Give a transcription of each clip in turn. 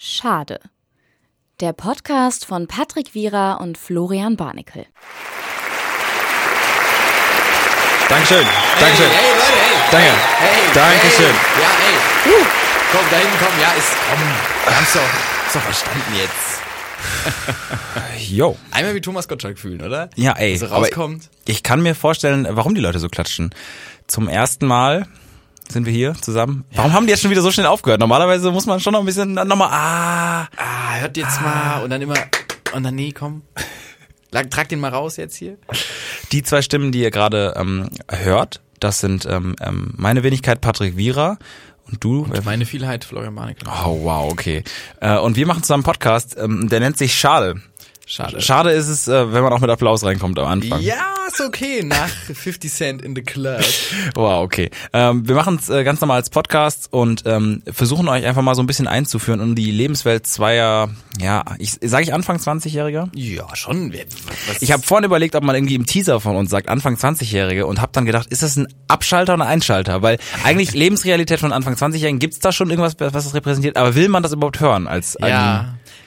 Schade. Der Podcast von Patrick Wierer und Florian Barnikel. Dankeschön. Dankeschön. Hey, hey, Leute, hey. Danke. Hey, Dankeschön. Hey. Ja, ey. Uh. Komm, da hinten, komm. Ja, ist, komm. Wir haben's doch, ist doch verstanden jetzt. Jo. Einmal wie Thomas Gottschalk fühlen, oder? Ja, ey. Also aber rauskommt. Ich kann mir vorstellen, warum die Leute so klatschen. Zum ersten Mal sind wir hier zusammen. Warum haben die jetzt schon wieder so schnell aufgehört? Normalerweise muss man schon noch ein bisschen dann nochmal, ah. Ah, hört jetzt mal. Und dann immer, und dann, nee, komm. Trag den mal raus jetzt hier. Die zwei Stimmen, die ihr gerade ähm, hört, das sind ähm, ähm, meine Wenigkeit Patrick Wierer und du. äh, Meine Vielheit, Florian Barnikel. Oh, wow, okay. Äh, und wir machen zusammen einen Podcast, ähm, der nennt sich Schade. Schade. Schade ist es, äh, wenn man auch mit Applaus reinkommt am Anfang. Ja, ist okay. Nach 50 Cent in the Club. Wow, okay. Ähm, wir machen es äh, ganz normal als Podcast und ähm, versuchen euch einfach mal so ein bisschen einzuführen in die Lebenswelt zweier, ja, ich sage ich Anfang 20-Jähriger? Ja, schon. Was, Ich habe vorhin überlegt, ob man irgendwie im Teaser von uns sagt Anfang 20-Jährige und habe dann gedacht, ist das ein Abschalter oder ein Einschalter? Weil eigentlich Lebensrealität von Anfang 20-Jährigen, gibt's da schon irgendwas, was das repräsentiert? Aber will man das überhaupt hören als ein,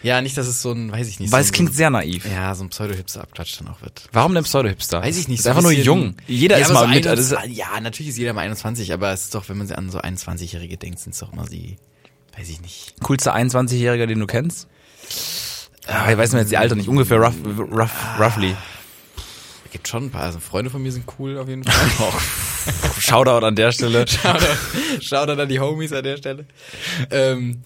Ja. Nicht, dass es so ein, weiß ich nicht. Weil so es klingt so, sehr naiv. Ja, so ein Pseudo-Hipster-Abklatsch dann auch wird. Warum denn Pseudo-Hipster? Weiß ich nicht. Ist so einfach ein nur jung. Jeder ja, ist mal so mit. 21 Das ist, ja, natürlich ist jeder mal 21, aber es ist doch, wenn man an so 21-Jährige denkt, sind es doch immer die, weiß ich nicht. coolste 21-Jähriger, den du kennst? Ah, ich weiß mir jetzt die Alter nicht, ungefähr rough, rough, roughly. Es gibt schon ein paar, also Freunde von mir sind cool auf jeden Fall. Shoutout an der Stelle. Shoutout, Shoutout an die Homies an der Stelle. Ähm,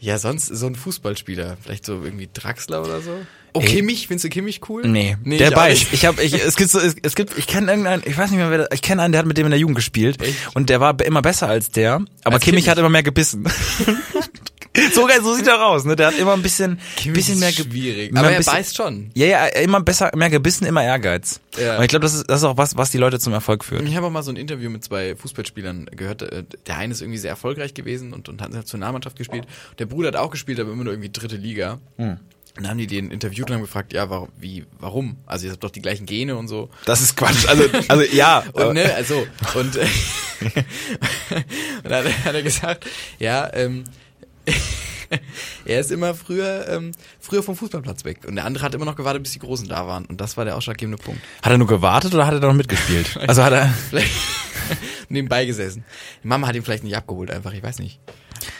ja, sonst so ein Fußballspieler, vielleicht so irgendwie Draxler oder so. Oh, Ey. Kimmich, findest du Kimmich cool? Nee, nee der ich beißt. Ich habe, ich, es gibt so, es, es gibt, ich kenne irgendeinen, ich weiß nicht mehr, wer, das- ich kenne einen, der hat mit dem in der Jugend gespielt Echt? und der war immer besser als der, aber Als Kimmich, Kimmich? hat immer mehr gebissen. so geil, so sieht er aus, ne? Der hat immer ein bisschen, Kimmich bisschen mehr, schwierig. mehr Aber ein er bisschen- beißt schon. Ja, ja, immer besser, mehr gebissen, immer Ehrgeiz. Ja. Und ich glaube, das ist, das ist auch was, was die Leute zum Erfolg führt. Ich habe auch mal so ein Interview mit zwei Fußballspielern gehört. äh, Der eine ist irgendwie sehr erfolgreich gewesen und, und hat zur Nahmannschaft gespielt. Der Bruder hat auch gespielt, aber immer nur irgendwie dritte Liga. Hm. Und dann haben die den interviewt und haben gefragt, ja, warum, wie, warum? Also ihr habt doch die gleichen Gene und so. Das ist Quatsch. Also, also ja. Und ne, also, und, äh, und dann hat er gesagt, ja, ähm, er ist immer früher, ähm, früher vom Fußballplatz weg. Und der andere hat immer noch gewartet, bis die Großen da waren. Und das war der ausschlaggebende Punkt. Hat er nur gewartet oder hat er da noch mitgespielt? Also hat er. Vielleicht nebenbei gesessen. Die Mama hat ihn vielleicht nicht abgeholt, einfach, ich weiß nicht.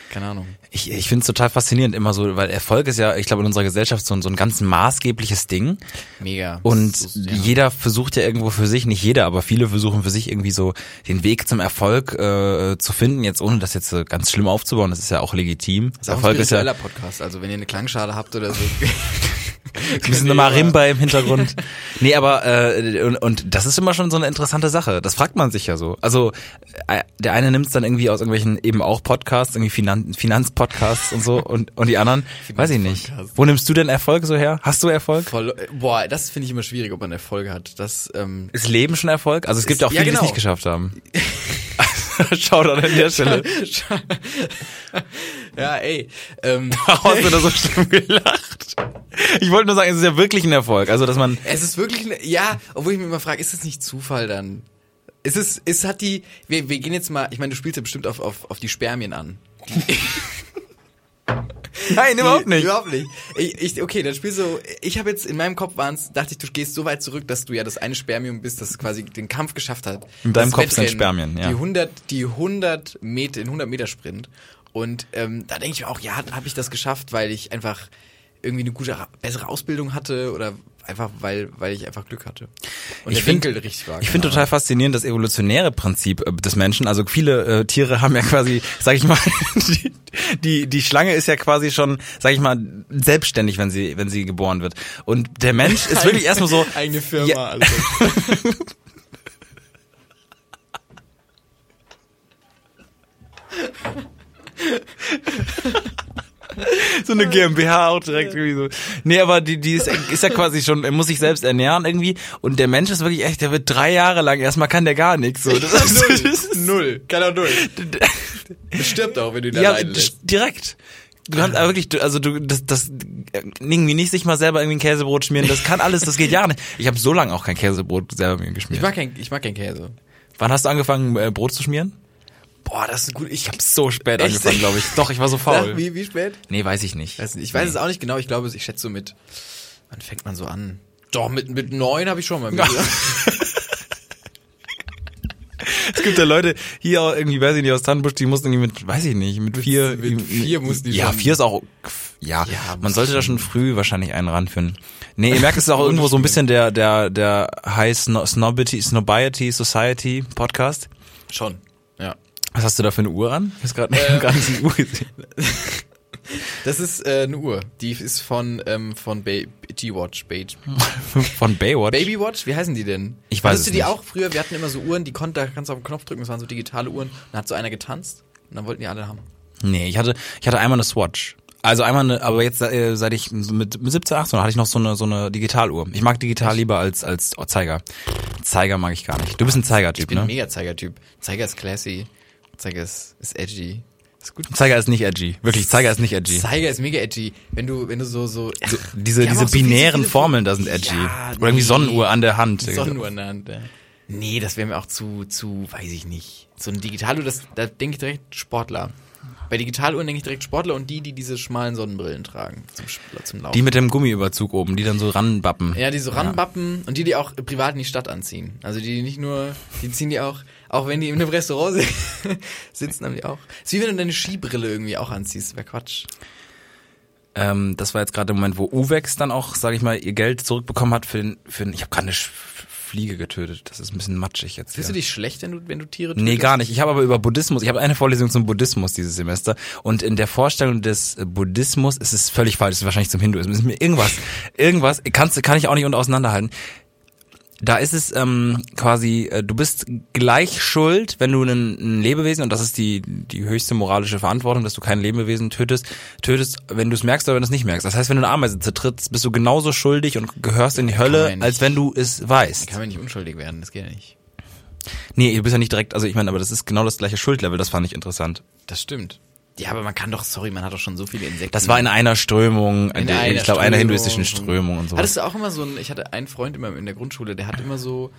Keine Ahnung. Ich, ich finde es total faszinierend immer so, weil Erfolg ist ja, ich glaube, in unserer Gesellschaft so, ein- so ein ganz maßgebliches Ding. Mega. Und ist- ja. jeder versucht ja irgendwo für sich, nicht jeder, aber viele versuchen für sich irgendwie so den Weg zum Erfolg äh, zu finden, jetzt ohne das jetzt äh, ganz schlimm aufzubauen, das ist ja auch legitim. Das ist auch ein Erfolg ist ja Podcast. Also wenn ihr eine Klangschale habt oder so. ein bisschen eine Marimba im Hintergrund. nee, aber äh, und, und das ist immer schon so eine interessante Sache. Das fragt man sich ja so. Also äh, der eine nimmt es dann irgendwie aus irgendwelchen eben auch Podcasts, irgendwie Finan Finanzpodcasts und so und und die anderen, weiß ich nicht. Wo nimmst du denn Erfolg so her? Hast du Erfolg? Voll, boah, das finde ich immer schwierig, ob man Erfolg hat. Das, ähm, Ist Leben schon Erfolg? Also es gibt Ist- ja auch ja, viele, die genau. es nicht geschafft haben. Schaut an der Stelle. ja, ey. Ähm, Warum hast du da so schlimm gelacht? Ich wollte nur sagen, es ist ja wirklich ein Erfolg. Also, dass man, es ist wirklich, ne, ja, obwohl ich mich immer frage, ist das nicht Zufall dann? Ist es, es hat die, wir, wir gehen jetzt mal, ich meine, du spielst ja bestimmt auf, auf, auf die Spermien an. Nein, überhaupt nicht. Überhaupt nicht. Ich, ich, okay, dann spielst du, ich habe jetzt in meinem Kopf waren's, dachte ich, du gehst so weit zurück, dass du ja das eine Spermium bist, das quasi den Kampf geschafft hat. In deinem Kopf sind Spermien, ja. Die 100, die 100 Meter, den 100 Meter Sprint. Und ähm, da denke ich mir auch, ja, habe ich das geschafft, weil ich einfach irgendwie eine gute, bessere Ausbildung hatte oder einfach, weil, weil ich einfach Glück hatte. Und Ich der find- Winkel richtig war. Ich finde total Ahnung. faszinierend das evolutionäre Prinzip äh, des Menschen. Also viele äh, Tiere haben ja quasi, sag ich mal, die, die, die Schlange ist ja quasi schon, sag ich mal, selbstständig, wenn sie, wenn sie geboren wird. Und der Mensch ist wirklich erstmal so. Eigene Firma, Ja. also. so eine GmbH auch direkt irgendwie so. Nee, aber die, die ist, ist ja quasi schon, er muss sich selbst ernähren irgendwie. Und der Mensch ist wirklich echt, der wird drei Jahre lang, erstmal kann der gar nichts. So. Das ist, das ist, Null. Kann auch null. Der stirbt auch, wenn du ihn ja, allein lässt. direkt. Du kannst aber wirklich, also du, das, das, irgendwie nicht sich mal selber irgendwie ein Käsebrot schmieren, das kann alles, das geht ja nicht. Ich habe so lange auch kein Käsebrot selber mir Ich geschmiert. mag kein, ich mag kein Käse. Wann hast du angefangen, äh, Brot zu schmieren? Boah, das ist gut. Ich habe so spät Echt? angefangen, glaube ich. Doch, ich war so Ja, faul. wie, wie spät? Nee, weiß ich nicht. Weiß nicht. Ich weiß es auch nicht genau. Ich glaube, ich schätze so mit. Wann fängt man so an? Doch, mit, mit neun habe ich schon mal mit. Es gibt ja Leute hier auch irgendwie, weiß ich nicht, aus Tannenbusch, die mussten irgendwie mit, weiß ich nicht, mit vier. mit vier mussten die Ja, schon- vier ist auch, ja, Ja, man sollte da schon früh wahrscheinlich einen ranführen. Nee, ihr merkt, es ist auch irgendwo so ein bisschen der, der, der High Sno- Snobity, Snobiety Society Podcast. schon. Ja. Was hast du da für eine Uhr an? Ich habe gerade Äh. gar nicht Uhr gesehen. Das ist äh, eine Uhr. Die ist von ähm, von G-Watch. Von Baywatch. Babywatch? Wie heißen die denn? Ich weiß Hattest es du die nicht. auch früher? Wir hatten immer so Uhren, die konnte, da kannst du auf den Knopf drücken, das waren so digitale Uhren. Dann hat so einer getanzt und dann wollten die alle haben. Nee, ich hatte, ich hatte einmal eine Swatch. Also einmal eine, aber jetzt äh, seit ich mit, mit 17, 18 hatte ich noch so eine so eine Digitaluhr. Ich mag digital lieber als als Zeiger. Zeiger mag ich gar nicht. Du bist ein Ich Zeigertyp, bin ein ne? mega Zeiger-Typ. Zeiger ist classy. Zeiger ist, ist edgy. Ist gut. Zeiger ist nicht edgy. Wirklich, Zeiger ist nicht edgy. Zeiger ist mega edgy. Wenn du, wenn du so, so, Diese haben diese auch so binären viele- Formeln da sind edgy. Ja, Oder irgendwie nee. Sonnenuhr an der Hand. Sonnenuhr in der Hand. Ja. Nee, das wäre mir auch zu, zu, weiß ich nicht. So ein Digitaluhr, das, da denke ich direkt Sportler. Bei Digitaluhren denke ich direkt Sportler und die, die diese schmalen Sonnenbrillen tragen zum, zum Laufen. Die mit dem Gummiüberzug oben, die dann so ranbappen. ja, die so ranbappen und die, die auch privat in die Stadt anziehen. Also die, die nicht nur, die ziehen die auch, auch wenn die in einem Restaurant si- sitzen, haben die auch. ist wie wenn du deine Skibrille irgendwie auch anziehst, wäre Quatsch. Ähm, das war jetzt gerade der Moment, wo Uwex dann auch, sage ich mal, ihr Geld zurückbekommen hat für den, für den ich habe gerade eine Fliege getötet. Das ist ein bisschen matschig jetzt. Fühlst du dich schlecht, wenn du, wenn du Tiere Nee, tötest? gar nicht. Ich habe aber über Buddhismus, ich habe eine Vorlesung zum Buddhismus dieses Semester und in der Vorstellung des Buddhismus ist es völlig falsch, es ist wahrscheinlich zum Hinduismus, ist mir irgendwas, irgendwas, kannst, kann ich auch nicht unter auseinanderhalten. Da ist es ähm, quasi, äh, du bist gleich schuld, wenn du ein, Lebewesen, und das ist die, die höchste moralische Verantwortung, dass du kein Lebewesen tötest, tötest, wenn du es merkst oder wenn du es nicht merkst. Das heißt, wenn du eine Ameise zertrittst, bist du genauso schuldig und gehörst in die Hölle, ja als wenn du es weißt. Kann man nicht unschuldig werden, das geht ja nicht. Nee, du bist ja nicht direkt, also ich meine, aber das ist genau das gleiche Schuldlevel, das fand ich interessant. Das stimmt. Ja, aber man kann doch, sorry, man hat doch schon so viele Insekten. Das war in einer Strömung, In in einer ich glaube einer hinduistischen Strömung und so. Hattest du auch immer so ein, ich hatte einen Freund immer in der Grundschule, der hat immer so,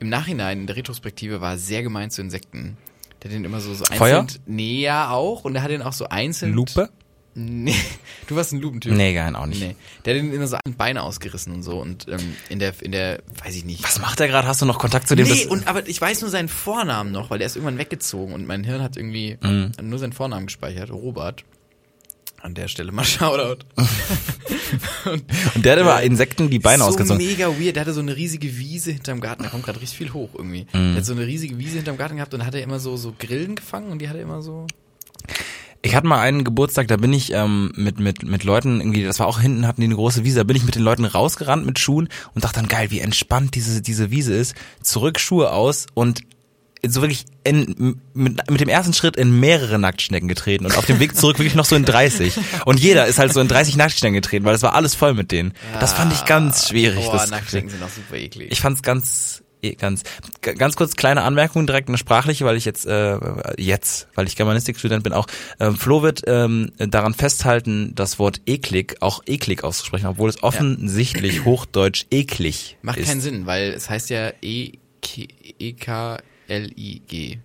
im Nachhinein, in der Retrospektive, war er sehr gemein zu Insekten. Der hat den immer so, so einzeln. Feuer? Nee, ja auch. Und der hat den auch so einzeln. Lupe? Nee, du warst ein Lupentyp. Nee, geil, auch nicht. Nee. Der hat den immer so ein Beine ausgerissen und so und ähm, in der, in der, weiß ich nicht. Was macht er gerade? Hast du noch Kontakt zu dem? Nee, und aber ich weiß nur seinen Vornamen noch, weil der ist irgendwann weggezogen und mein Hirn hat irgendwie Mhm. nur seinen Vornamen gespeichert, Robert. An der Stelle mal Shoutout. und der hat immer Insekten die Beine so ausgezogen. mega weird. Der hatte so eine riesige Wiese hinterm Garten. Da kommt gerade richtig viel hoch irgendwie. Mhm. Der hat so eine riesige Wiese hinterm Garten gehabt und hat er immer so, so Grillen gefangen und die hat er immer so. Ich hatte mal einen Geburtstag, da bin ich ähm, mit, mit, mit Leuten irgendwie, das war auch hinten, hatten die eine große Wiese, da bin ich mit den Leuten rausgerannt mit Schuhen und dachte dann, geil, wie entspannt diese, diese Wiese ist. Zurück Schuhe aus und so wirklich in, mit, mit dem ersten Schritt in mehrere Nacktschnecken getreten und auf dem Weg zurück wirklich noch so in 30. Und jeder ist halt so in 30 Nacktschnecken getreten, weil es war alles voll mit denen. Das fand ich ganz schwierig. Boah, das Nacktschnecken sind auch super eklig. Ich fand's ganz eh, ganz g- ganz kurz kleine Anmerkung direkt eine sprachliche, weil ich jetzt äh, jetzt, weil ich Germanistikstudent bin auch ähm, Flo wird ähm, daran festhalten, das Wort eklig auch eklig auszusprechen, obwohl es offensichtlich hochdeutsch eklig Macht ist. keinen Sinn, weil es heißt ja E E-K-L-I-G.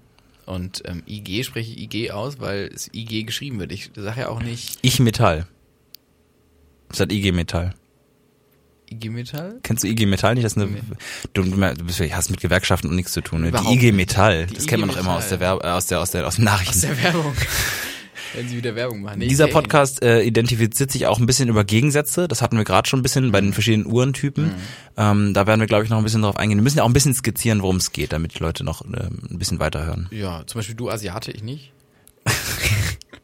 Und ähm, IG spreche ich IG aus, weil es IG geschrieben wird. Ich sage ja auch nicht Ich Metall. Das hat IG Metall. IG Metall. Kennst du IG Metall nicht? Das ist eine, Nee. du, du bist, hast mit Gewerkschaften und nichts zu tun. Ne? Die IG Metall, Die das IG kennt man doch immer aus der. Werb, äh, aus der aus der aus den Nachrichten. Aus der Werbung. Wenn sie wieder Werbung machen. Nee, Dieser Podcast äh, identifiziert sich auch ein bisschen über Gegensätze. Das hatten wir gerade schon ein bisschen bei den verschiedenen Uhrentypen. Ähm, da werden wir, glaube ich, noch ein bisschen drauf eingehen. Wir müssen ja auch ein bisschen skizzieren, worum es geht, damit die Leute noch äh, ein bisschen weiterhören. Ja, zum Beispiel du Asiate, ich nicht.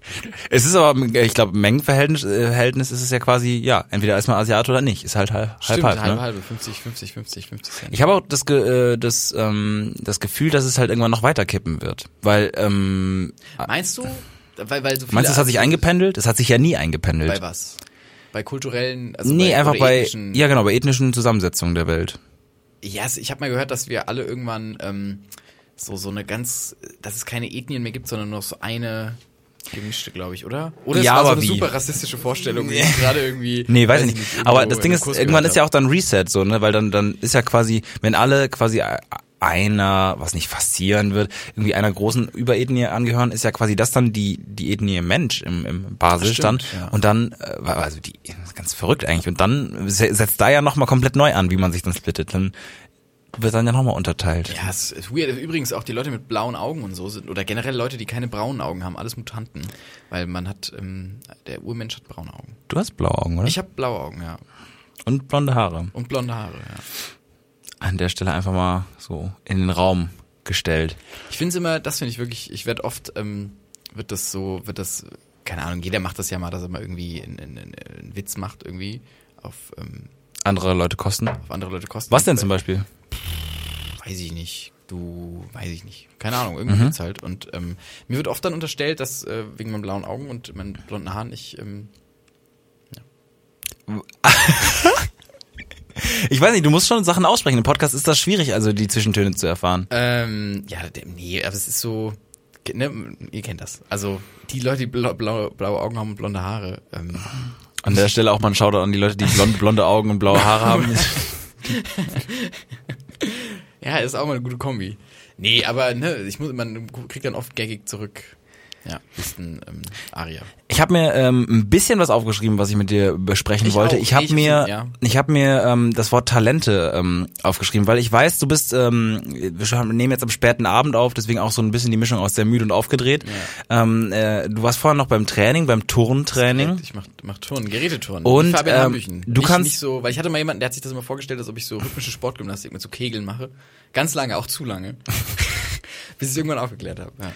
Es ist aber, ich glaube, Mengenverhältnis äh, Verhältnis ist es ja quasi, ja, entweder ist man Asiate oder nicht. Ist halt halb halb. Stimmt, halb, halbe, ne? halbe, 50, 50, 50, 50 Cent. Ich habe auch das, äh, das, ähm, das Gefühl, dass es halt irgendwann noch weiter kippen wird. Weil, ähm, Meinst du? Weil, weil so viele meinst du, es hat sich eingependelt? Es hat sich ja nie eingependelt. Bei was? Bei kulturellen, also nee, bei, einfach bei, ethnischen- ja genau, bei ethnischen Zusammensetzungen der Welt. Ja, yes, ich habe mal gehört, dass wir alle irgendwann ähm, so so eine ganz, dass es keine Ethnien mehr gibt, sondern nur so eine gemischte, glaube ich, oder? Oder es Ja, war so aber eine wie? super rassistische Vorstellung, die gerade irgendwie. Nee, weiß, ich nicht. Aber das in Ding ist, irgendwann ist ja auch dann Reset so, ne? Weil dann, dann ist ja quasi, wenn alle quasi einer, was nicht faszinieren wird, irgendwie einer großen Überethnie angehören, ist ja quasi das dann die, die Ethnie Mensch im, im Basisstand. Stimmt, ja. Und dann, äh, also die, ganz verrückt eigentlich. Und dann se- setzt da ja nochmal komplett neu an, wie man sich dann splittet. Dann wird dann ja nochmal unterteilt. Ja, es ist weird. Übrigens auch die Leute mit blauen Augen und so sind, oder generell Leute, die keine braunen Augen haben, alles Mutanten. Weil man hat, ähm, der Urmensch hat braune Augen. Du hast blaue Augen, oder? Ich habe blaue Augen, ja. Und blonde Haare. Und blonde Haare, ja. An der Stelle einfach mal so in den Raum gestellt. Ich finde es immer, das finde ich wirklich, ich werde oft, ähm, wird das so, wird das, keine Ahnung, jeder macht das ja mal, dass er mal irgendwie einen, einen, einen Witz macht irgendwie auf, ähm, Andere Leute kosten. auf andere Leute kosten. Was denn zum Beispiel? Weiß ich nicht. Du, weiß ich nicht. Keine Ahnung, irgendwie Witz halt. Und ähm, mir wird oft dann unterstellt, dass äh, wegen meinen blauen Augen und meinen blonden Haaren ich, ähm, Ich weiß nicht, du musst schon Sachen aussprechen. Im Podcast ist das schwierig, also die Zwischentöne zu erfahren. ähm, ja, nee, aber es ist so, ne, ihr kennt das. Also die Leute, die blau, blau, blaue Augen haben und blonde Haare, ähm, An der Stelle auch mal ein Shoutout an die Leute, die blonde, blonde Augen und blaue Haare haben. Ja, ist auch mal eine gute Kombi. Nee, aber ne, ich muss, man kriegt dann oft gaggig zurück. Ja, ist ein ähm, Aria. Ich habe mir ähm, ein bisschen was aufgeschrieben, was ich mit dir besprechen Ich wollte. auch. Ich habe mir, ja. ich habe mir ähm, das Wort Talente ähm, aufgeschrieben, weil ich weiß, du bist, ähm, wir nehmen jetzt am späten Abend auf, deswegen auch so ein bisschen die Mischung aus sehr müde und aufgedreht. Ähm, äh, du warst vorher noch beim Training, beim Turntraining. Ich mach, mach Turnen, Geräteturnen. Und, Fabian ähm, Hambüchen. du nicht, kannst- nicht so, weil ich hatte mal jemanden, der hat sich das immer vorgestellt, als ob ich so rhythmische Sportgymnastik mit so Kegeln mache. Ganz lange, auch zu lange. Bis ich es irgendwann aufgeklärt habe. Ja.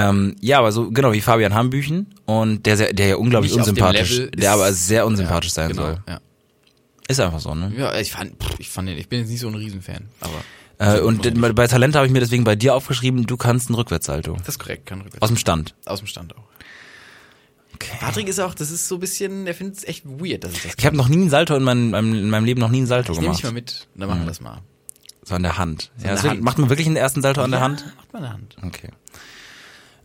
Ähm, ja, aber so genau wie Fabian Hambüchen und der, sehr- der ja unglaublich Nicht unsympathisch, der ist- aber sehr unsympathisch ja, sein genau, soll. Ja. Ist einfach so, ne? ja, ich fand, ich fand den, ich bin jetzt nicht so ein Riesenfan, aber. Äh, und das bei Talente habe ich mir deswegen bei dir aufgeschrieben, du kannst einen Rückwärtssalto. ist korrekt, kann rückwärts. Aus dem Stand. Aus dem Stand auch. Patrick ist auch, das ist so ein bisschen, der findet es echt weird, dass ich das Ich habe noch nie einen Salto in meinem, in meinem Leben noch nie einen Salto Ich nehme gemacht. dich mal mit, dann machen wir das mal. So an der Hand. an ja, der das will- Hand. Macht man wirklich einen ersten Salto an der Ja, Hand? Macht mal eine Hand. Okay.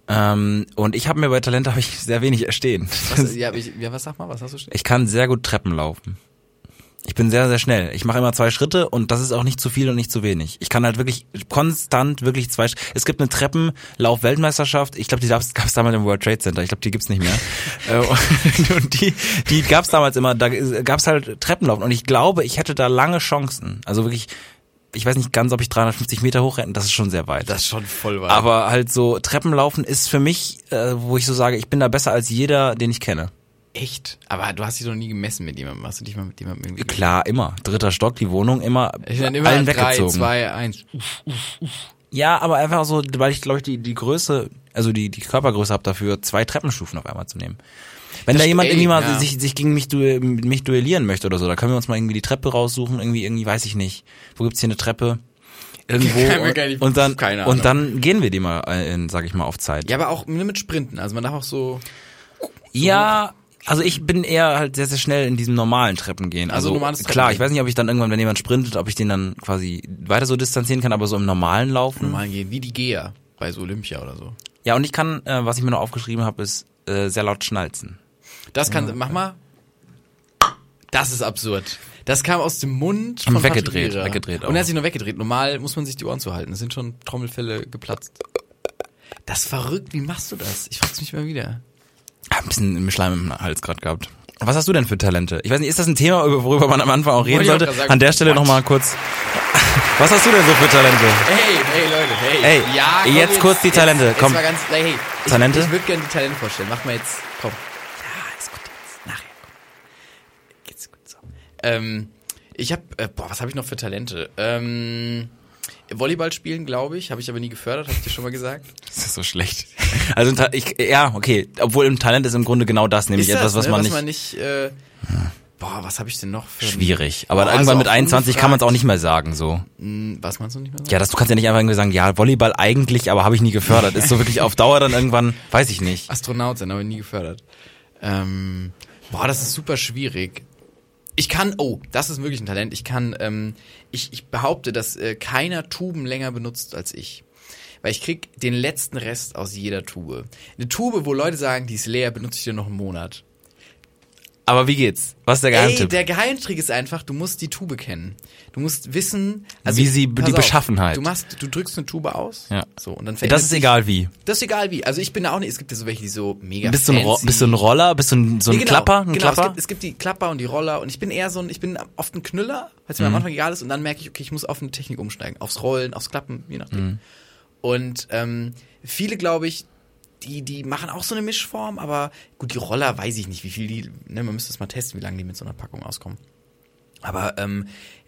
Ähm, und ich habe mir bei Talente habe ich sehr wenig erstehen. Was, ja, ich, ja, was sag mal, was hast du stehen? Ich kann sehr gut Treppen laufen. Ich bin sehr, sehr schnell. Ich mache immer zwei Schritte und das ist auch nicht zu viel und nicht zu wenig. Ich kann halt wirklich konstant wirklich zwei Sch Es gibt eine Treppenlauf-Weltmeisterschaft. Ich glaube, die gab es damals im World Trade Center. Ich glaube, die gibt's nicht mehr. Äh, und die, die gab es damals immer. Da gab es halt Treppenlaufen. Und ich glaube, ich hätte da lange Chancen. Also wirklich, ich weiß nicht ganz, ob ich 350 Meter hochrenne. Das ist schon sehr weit. Das ist schon voll weit. Aber halt so Treppenlaufen ist für mich, äh, wo ich so sage, ich bin da besser als jeder, den ich kenne. Echt? Aber du hast dich doch nie gemessen mit jemandem. Hast du dich mal mit jemandem irgendwie Klar, immer. Dritter Stock, die Wohnung, immer, Ich dann immer allen drei, weggezogen. zwei, eins. Ja, aber einfach so, weil ich glaube ich die, die Größe, also die, die Körpergröße habe dafür, zwei Treppenstufen auf einmal zu nehmen. Wenn Das da jemand ey, irgendwie mal ja. sich, sich gegen mich, duell, mich duellieren möchte oder so, da können wir uns mal irgendwie die Treppe raussuchen, irgendwie, irgendwie, weiß ich nicht. Wo gibt's hier eine Treppe? Irgendwo. Nicht- und dann, keine und dann gehen wir die mal, äh, in, sag ich mal, auf Zeit. Ja, aber auch nur mit Sprinten. Also man darf auch so. Ja, also ich bin eher halt sehr, sehr schnell in diesem normalen Treppen gehen. Also Also, normales klar, ich weiß nicht, ob ich dann irgendwann, wenn jemand sprintet, ob ich den dann quasi weiter so distanzieren kann, aber so im normalen Laufen. Normal gehen, wie die Geher bei so Olympia oder so. Ja, und ich kann, äh, was ich mir noch aufgeschrieben habe, ist äh, sehr laut schnalzen. Das kann, mach mal. Das ist absurd. Das kam aus dem Mund Und von weggedreht, Patrick Vieira. weggedreht auch. Und er hat sich nur weggedreht. Normal muss man sich die Ohren zuhalten. Es sind schon Trommelfälle geplatzt. Das ist verrückt. Wie machst du das? Ich frag's mich mal wieder. Hab ein bisschen im Schleim im Hals gerade gehabt. Was hast du denn für Talente? Ich weiß nicht, ist das ein Thema, worüber man am Anfang auch reden sollte? sagen. An der Stelle nochmal kurz. Was hast du denn so für Talente? Hey, hey Leute, hey. Ey, ja, komm, jetzt kurz die Talente, Jetzt, komm. Jetzt ganz, hey, hey. Ich, Talente? Ich würde gerne die Talente vorstellen. Mach mal jetzt, komm. Ja, ist gut jetzt. Nachher. Komm. Geht's gut so. Ähm, ich habe, äh, boah, was habe ich noch für Talente? Ähm, Volleyball spielen, glaube ich, habe ich aber nie gefördert, habe ich dir schon mal gesagt. Das ist so schlecht. Also ich, ja, okay. Obwohl im Talent ist im Grunde genau das, nämlich Ist etwas, das, was ne, man was nicht. man nicht äh, boah, was habe ich denn noch für Schwierig. Aber Boah, irgendwann also mit auch 21 kann man es auch nicht mehr sagen, so. Hm, was meinst du nicht mehr? Ja, das, du kannst ja nicht einfach irgendwie sagen, ja, Volleyball eigentlich, aber habe ich nie gefördert. Ist so wirklich auf Dauer dann irgendwann, weiß ich nicht. Astronaut sein, aber nie gefördert. Ähm, boah, das ist super schwierig. Ich kann, oh, das ist wirklich ein Talent. Ich kann, ähm, ich, ich behaupte, dass äh, keiner Tuben länger benutzt als ich. Weil ich krieg den letzten Rest aus jeder Tube. Eine Tube, wo Leute sagen, die ist leer, benutze ich dir noch einen Monat. Aber wie geht's? Was ist der Ey, Geheimtipp? der Geheimtrick ist einfach, du musst die Tube kennen. Du musst wissen, also Wie sie- die auf, Beschaffenheit. Du machst, du drückst eine Tube aus. Ja. So und dann das ist sich- egal wie. Das ist egal wie. Also ich bin da auch nicht. Es gibt ja so welche, die so mega. Bist du ein, Ro bist du ein Roller? Bist du ein, so ein Nee, genau, Klapper? Ein genau, Klapper? Es, gibt, es gibt die Klapper und die Roller und ich bin eher so ein, ich bin oft ein Knüller, weil es Mhm. mir am Anfang egal ist und dann merke ich, okay, ich muss auf eine Technik umsteigen, aufs Rollen, aufs Klappen, je nachdem. Mhm. Und ähm, viele, glaube ich, die, die machen auch so eine Mischform, aber gut, die Roller weiß ich nicht, wie viel die, ne, man müsste es mal testen, wie lange die mit so einer Packung auskommen. Aber ähm,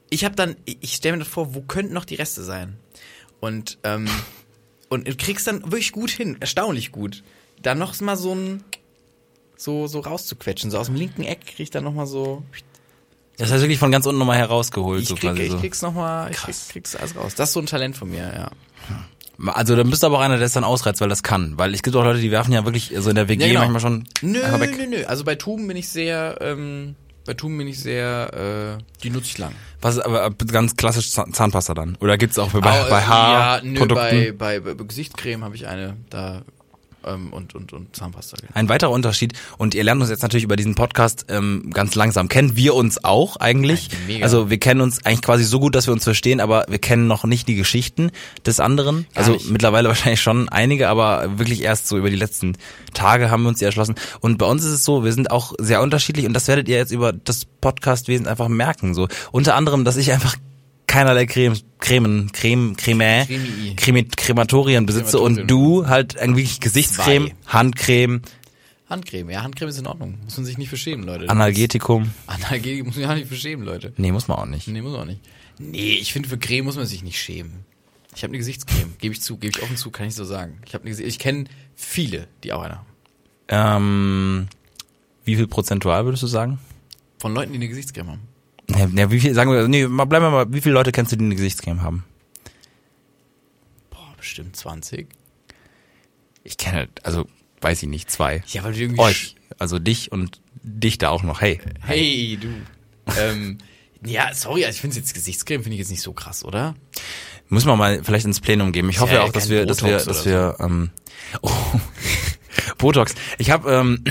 ich habe dann, ich, stelle mir das vor, wo könnten noch die Reste sein? Und ähm, und du kriegst dann wirklich gut hin, erstaunlich gut. Dann noch mal so ein so so rauszuquetschen, so aus dem linken Eck krieg ich dann noch mal so Das heißt wirklich von ganz unten nochmal herausgeholt. ich so krieg, quasi ich so. krieg's noch mal, ich krieg, krieg's alles raus. Das ist so ein Talent von mir, ja. Also dann bist du aber auch einer, der es dann ausreizt, weil das kann. Weil es gibt auch Leute, die werfen ja wirklich so in der WG Ja, genau. manchmal schon Nö, weg. nö, nö. Also bei Tuben bin ich sehr ähm, bei Tuben bin ich sehr äh, die nutze ich lang. Was aber äh, ganz klassisch Zahn- Zahnpasta dann? Oder gibt's auch bei, Au, bei äh, Haar ja, nö, bei, bei, bei Gesichtscreme habe ich eine da ähm, und und und Zahnpasta. genau. Ein weiterer Unterschied, und ihr lernt uns jetzt natürlich über diesen Podcast ähm, ganz langsam kennen. Wir uns auch eigentlich. Mega. Also wir kennen uns eigentlich quasi so gut, dass wir uns verstehen, aber wir kennen noch nicht die Geschichten des anderen. Gar also nicht. mittlerweile wahrscheinlich schon einige, aber wirklich erst so über die letzten Tage haben wir uns die erschlossen. Und bei uns ist es so, wir sind auch sehr unterschiedlich und das werdet ihr jetzt über das Podcastwesen einfach merken. So unter anderem, dass ich einfach keinerlei Creme, Cremen, Creme, Creme. Creme, Krematorien besitze und du halt irgendwie Gesichtscreme, Zwei. Handcreme, Handcreme, ja, Handcreme ist in Ordnung. Muss man sich nicht für schämen, Leute. Analgetikum. Analgetik muss man ja nicht für schämen, Leute. Nee, muss man auch nicht. Nee, muss man auch nicht. Nee, ich finde, für Creme muss man sich nicht schämen. Ich habe eine Gesichtscreme, gebe ich zu, gebe ich offen zu, kann ich so sagen. Ich habe eine Gesicht ich kenne viele, die auch eine haben. Ähm, wie viel prozentual würdest du sagen? Von Leuten, die eine Gesichtscreme haben. Ja, wie viel, sagen wir, nee, mal, bleiben wir mal, wie viele Leute kennst du, die eine Gesichtscreme haben? Boah, bestimmt 20. Ich kenne, also, weiß ich nicht, zwei. Ja, weil du irgendwie Euch, also dich und dich da auch noch, hey. Hey, du. ähm, ja, sorry, also ich finde jetzt Gesichtscreme finde ich jetzt nicht so krass, oder? Müssen wir mal vielleicht ins Plenum geben. Ich hoffe ja ja auch, dass wir, dass wir, Botox dass oder wir, ähm, oh, Botox. Ich habe ähm,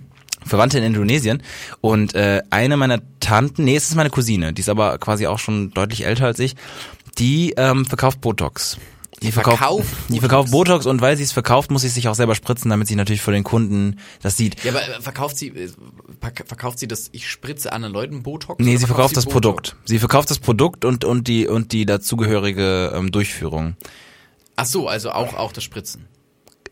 Verwandte in Indonesien und äh, eine meiner Tanten, nee, es ist meine Cousine, die ist aber quasi auch schon deutlich älter als ich, die ähm, verkauft Botox. Die verkauft die Botox? verkauft Botox und weil sie es verkauft, muss sie es sich auch selber spritzen, damit sie natürlich für den Kunden das sieht. Ja, aber äh, verkauft sie, äh, verk- verkauft sie das, ich spritze anderen Leuten Botox? Nee, sie verkauft das Botox? Produkt. Sie verkauft das Produkt und und die und die dazugehörige ähm, Durchführung. Ach so, also auch, auch das Spritzen.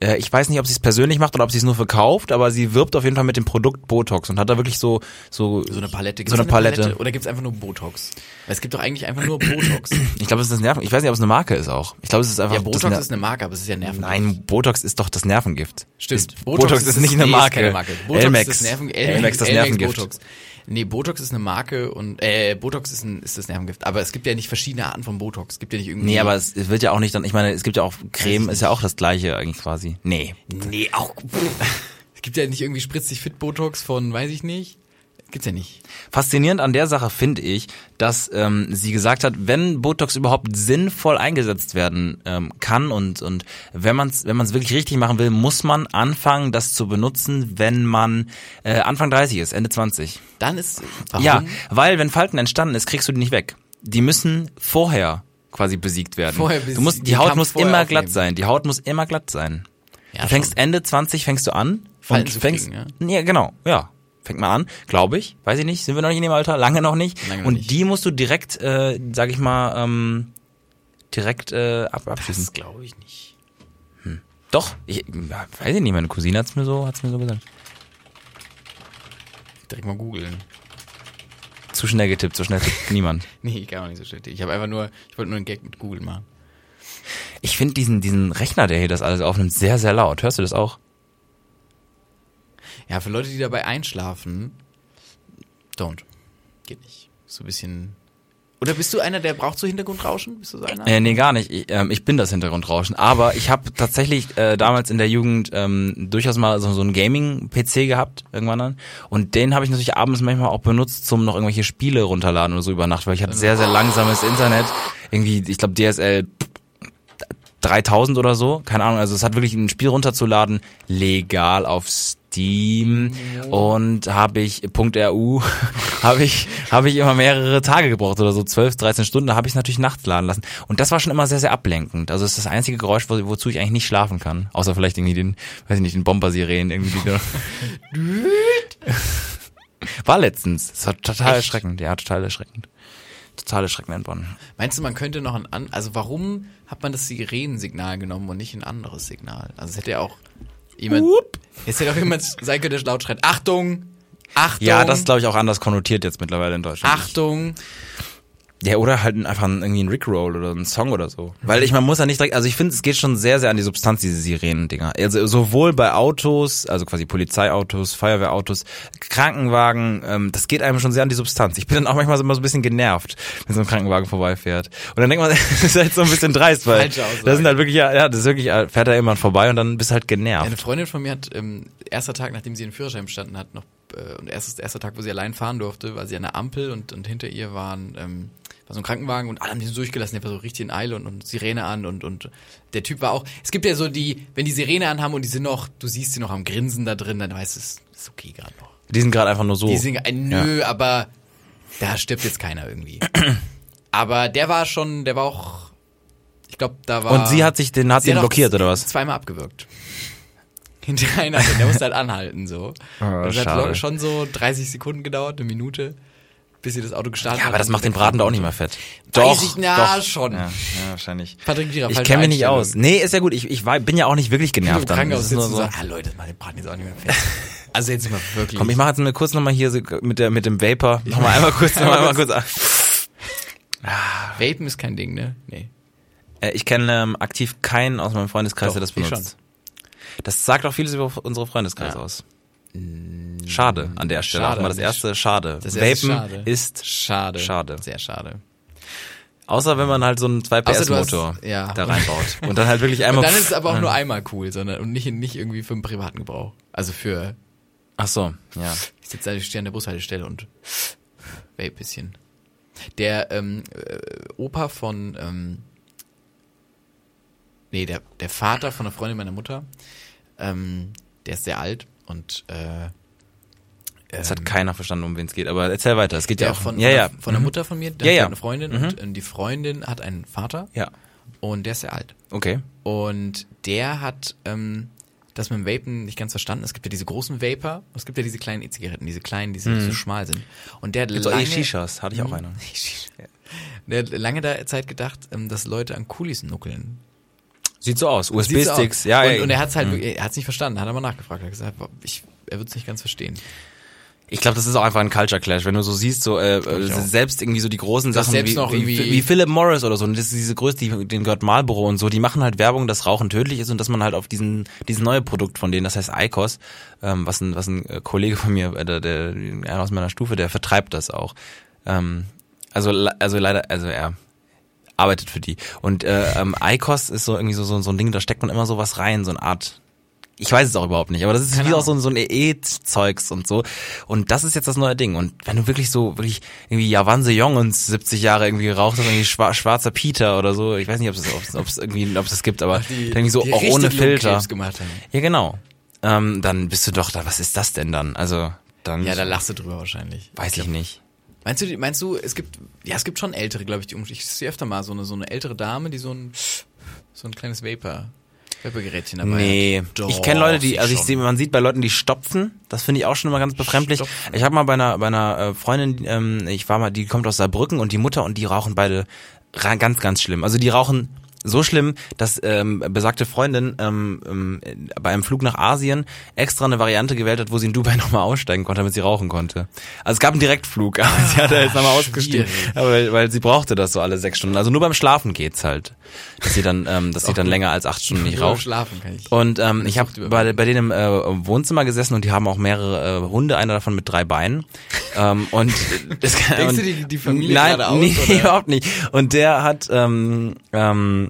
Äh, ich weiß nicht, ob sie es persönlich macht oder ob sie es nur verkauft, aber sie wirbt auf jeden Fall mit dem Produkt Botox und hat da wirklich so so So eine Palette. So eine da Palette. Oder gibt's einfach nur Botox? Weil es gibt doch eigentlich einfach nur Botox. Ich glaube, es ist das Nerven. Ich weiß nicht, ob es eine Marke ist auch. Ich glaube, es ist einfach ja, Botox ist eine Marke, aber es ist ja Nerven. Nein, Botox ist doch das Nervengift. Stimmt. Ist, Botox, ist nicht eine nee, Marke. Marke. Botox Elmex. ist das Nerven, Elmex das Nervengift. Botox. Nee, Botox ist eine Marke und äh, Botox ist, ein, ist das Nervengift. Aber es gibt ja nicht verschiedene Arten von Botox. Es gibt ja nicht irgendwie. Nee, aber es, wird ja auch nicht dann, ich meine, es gibt ja auch Creme, ist ja auch das gleiche eigentlich quasi. Nee. Nee, auch. es gibt ja nicht irgendwie spritzt dich fit Botox von, weiß ich nicht. Gibt's ja nicht. Faszinierend an der Sache finde ich, dass ähm, sie gesagt hat, wenn Botox überhaupt sinnvoll eingesetzt werden ähm, kann und und wenn man es wenn man es wirklich richtig machen will, muss man anfangen, das zu benutzen, wenn man äh, Anfang 30 ist, Ende 20. Dann ist. Warum? Ja, weil wenn Falten entstanden ist, kriegst du die nicht weg. Die müssen vorher quasi besiegt werden. Vorher du besiegt- musst, die den Haut muss immer aufnehmen. glatt sein. Die Haut muss immer glatt sein. Ja, du fängst schon. Ende 20 fängst du an Falten und fängst kriegen, ja genau, ja. Fängt mal an, glaube ich. Weiß ich nicht, sind wir noch nicht in dem Alter, lange noch nicht. Lange noch und nicht. die musst du direkt, äh, sag ich mal, ähm, direkt äh, ab, abschließen. Das glaube ich nicht. Doch, ich ja, weiß ich nicht, meine Cousine hat's mir so, hat's mir so gesagt. Direkt mal googeln. Zu schnell getippt, so schnell tippt niemand. Nee, ich kann auch nicht so schnell. Ich habe einfach nur, ich wollte nur einen Gag mit Google machen. Ich finde diesen, diesen Rechner, der hier das alles aufnimmt, sehr, sehr laut. Hörst du das auch? Ja, für Leute, die dabei einschlafen, don't. Geht nicht. So ein bisschen. Oder bist du einer, der braucht so Hintergrundrauschen? Bist du so einer? Äh, nee, gar nicht. Ich, ähm, ich bin das Hintergrundrauschen. Aber ich habe tatsächlich äh, damals in der Jugend ähm, durchaus mal so, so einen Gaming-PC gehabt, irgendwann dann. Und den habe ich natürlich abends manchmal auch benutzt, zum noch irgendwelche Spiele runterladen oder so über Nacht, weil ich hatte sehr, sehr langsames Internet. Irgendwie, ich glaube DSL 3000 oder so, keine Ahnung. Also es hat wirklich ein Spiel runterzuladen, legal auf Steam. und habe ich .ru habe ich habe ich immer mehrere Tage gebraucht oder so 12, 13 Stunden, da habe ich es natürlich nachts laden lassen und das war schon immer sehr sehr ablenkend. Also es ist das einzige Geräusch, wo, wozu ich eigentlich nicht schlafen kann, außer vielleicht irgendwie den weiß ich nicht, den Bomber-Sirenen irgendwie die da War letztens. Das war total Echt? erschreckend. Ja, total erschreckend. Total erschreckend in Bonn. Meinst du, man könnte noch ein an also warum hat man das Sirenensignal genommen und nicht ein anderes Signal? Also es hätte ja auch jemand es hätte auch jemand der laut schreit, Achtung! Achtung! Ja, das ist glaube ich auch anders konnotiert jetzt mittlerweile in Deutschland. Achtung! Ja, oder halt einfach ein- irgendwie ein Rickroll oder ein Song oder so. Weil ich, man muss ja nicht direkt, also ich finde, es geht schon sehr, sehr an die Substanz, diese Sirenen-Dinger. Also sowohl bei Autos, also quasi Polizeiautos, Feuerwehrautos, Krankenwagen, ähm, das geht einem schon sehr an die Substanz. Ich bin dann auch manchmal so immer so ein bisschen genervt, wenn so ein Krankenwagen vorbeifährt. Und dann denkt man, das ist halt so ein bisschen dreist, weil Falsche Aussage. da sind halt wirklich, ja, ja, das ist wirklich, äh, fährt da jemand vorbei und dann bist halt genervt. Eine Freundin von mir hat ähm, erster Tag, nachdem sie den Führerschein bestanden hat, noch äh, und erstes erster Tag, wo sie allein fahren durfte, war sie an der Ampel und, und hinter ihr waren ähm, war so ein Krankenwagen und alle haben diesen durchgelassen, der war so richtig in Eile und, und Sirene an und und der Typ war auch. Es gibt ja so die, wenn die Sirene anhaben und die sind noch, du siehst sie noch am Grinsen da drin, dann weißt du, es ist okay gerade noch. Die sind gerade einfach nur so. Die sind, äh, nö, aber da stirbt jetzt keiner irgendwie. aber der war schon, der war auch, ich glaube, da war. und sie hat sich den, hat Sie den hat blockiert oder was? Zweimal abgewürgt. Hintereinander. Der musste halt anhalten, so. Ah, das hat schade. lo- schon so 30 Sekunden gedauert, eine Minute, bis sie das Auto gestartet Ja, hat. aber das macht den Braten doch auch nicht mehr fett. Weiß ich, na, schon. Ja, ja wahrscheinlich. Patrick Vieira, Ich falsche kenne mich nicht aus. Nee, ist ja gut. Ich, ich war, bin ja auch nicht wirklich genervt dann. Krankenhaus Das ist nur so. ah Leute, das macht den Braten jetzt auch nicht mehr fett. Also jetzt mal wirklich. Komm, ich mache jetzt mal kurz nochmal hier so mit der mit dem Vapor. Nochmal einmal kurz, nochmal einmal kurz. Vapen ist kein Ding, ne? Nee. Äh, ich kenne ähm, aktiv keinen aus meinem Freundeskreis, Doch, der das ich benutzt. Das sagt auch vieles über unsere Freundeskreise Ja. aus. Schade an der Stelle. Schade mal das der erste Schade. Das erste Vapen schade. ist Schade. Schade. Sehr schade. außer wenn man halt so einen 2 Außer PS du hast- Motor ja. da reinbaut und dann halt wirklich Und einmal dann ist es aber auch nur einmal cool, sondern und nicht, nicht irgendwie für den privaten Gebrauch. Also für, Ach so, ja. ich sitze stehe an der Bushaltestelle und vape bisschen. Der ähm, äh, Opa von, ähm, nee, der, der Vater von einer Freundin meiner Mutter, ähm, der ist sehr alt und äh, Es hat keiner verstanden, um wen es geht, aber erzähl weiter. Es geht ja, ja, auch von, ja, ja. Der, von der Mhm. Mutter von mir, der Ja, hat ja. eine Freundin Mhm. und die Freundin hat einen Vater Ja. und der ist sehr alt. Okay. Und der hat ähm, das mit dem Vapen nicht ganz verstanden. Es gibt ja diese großen Vapor, es gibt ja diese kleinen E-Zigaretten, diese kleinen, die so schmal sind. Und der hat Gibt's auch lange, E-Shishas, hatte ich auch Mhm. eine. der hat lange da Zeit gedacht, ähm, dass Leute an Kulis nuckeln. Sieht so aus. So USB-Sticks, aus. ja. Und, und er hat es halt, Mhm. er hat es nicht verstanden, hat aber nachgefragt, hat gesagt, ich, er wird es nicht ganz verstehen. Ich glaube, das ist auch einfach ein Culture Clash, wenn du so siehst, so äh, äh, selbst irgendwie so die großen Das Sachen wie, noch wie, wie Philip Morris oder so, und das ist diese Größe, die, denen gehört Marlboro und so, die machen halt Werbung, dass Rauchen tödlich ist und dass man halt auf diesen dieses neue Produkt von denen, das heißt ICOS, ähm, was ein was ein äh, Kollege von mir, äh, der, der aus meiner Stufe, der vertreibt das auch. Ähm, also also leider, also er arbeitet für die und äh, ähm, ICOS ist so irgendwie so, so so ein Ding, da steckt man immer so was rein, so eine Art ich weiß es auch überhaupt nicht, aber das ist Keine wie auch so, ein- so ein E-Zeugs und so. Und das ist jetzt das neue Ding. Und wenn du wirklich so, wirklich irgendwie Javanse Jongens 70 Jahre irgendwie geraucht hast, irgendwie schwa schwarzer Peter oder so, ich weiß nicht, ob es, ob es, irgendwie, ob es das gibt, aber Die, irgendwie so auch ohne Filter. Ja, genau. Ähm, dann bist du doch da, was ist das denn dann? Also, dann Ja, da lachst du drüber wahrscheinlich. weiß ich nicht. Meinst du, meinst du, es gibt, ja, es gibt schon ältere, glaube ich, die ich sehe öfter mal so eine, so eine ältere Dame, die so ein, so ein kleines Vapor, Vaporgerätchen dabei Nee, hat. Doch, ich kenne Leute, die, also ich sehe, man sieht bei Leuten, die stopfen. Das finde ich auch schon immer ganz befremdlich. Stopfen. Ich habe mal bei einer, bei einer äh, Freundin, ähm, ich war mal, die kommt aus Saarbrücken und die Mutter und die rauchen beide ganz, ganz schlimm. Also die rauchen so schlimm, dass ähm, besagte Freundin ähm, ähm, bei einem Flug nach Asien extra eine Variante gewählt hat, wo sie in Dubai nochmal aussteigen konnte, damit sie rauchen konnte. Also es gab einen Direktflug, aber sie hat da jetzt nochmal ausgestiegen, weil, weil sie brauchte das so alle sechs Stunden. Also nur beim Schlafen geht's halt, dass sie dann, ähm, dass sie dann länger als acht Stunden nicht raucht. schlafen kann ich. Und ähm, ich habe bei, bei denen im äh, Wohnzimmer gesessen und die haben auch mehrere äh, Hunde, einer davon mit drei Beinen. ähm, und das, Denkst und, du die- die Familie Nein, gerade aus, nee, oder? überhaupt nicht. Und der hat ähm, ähm,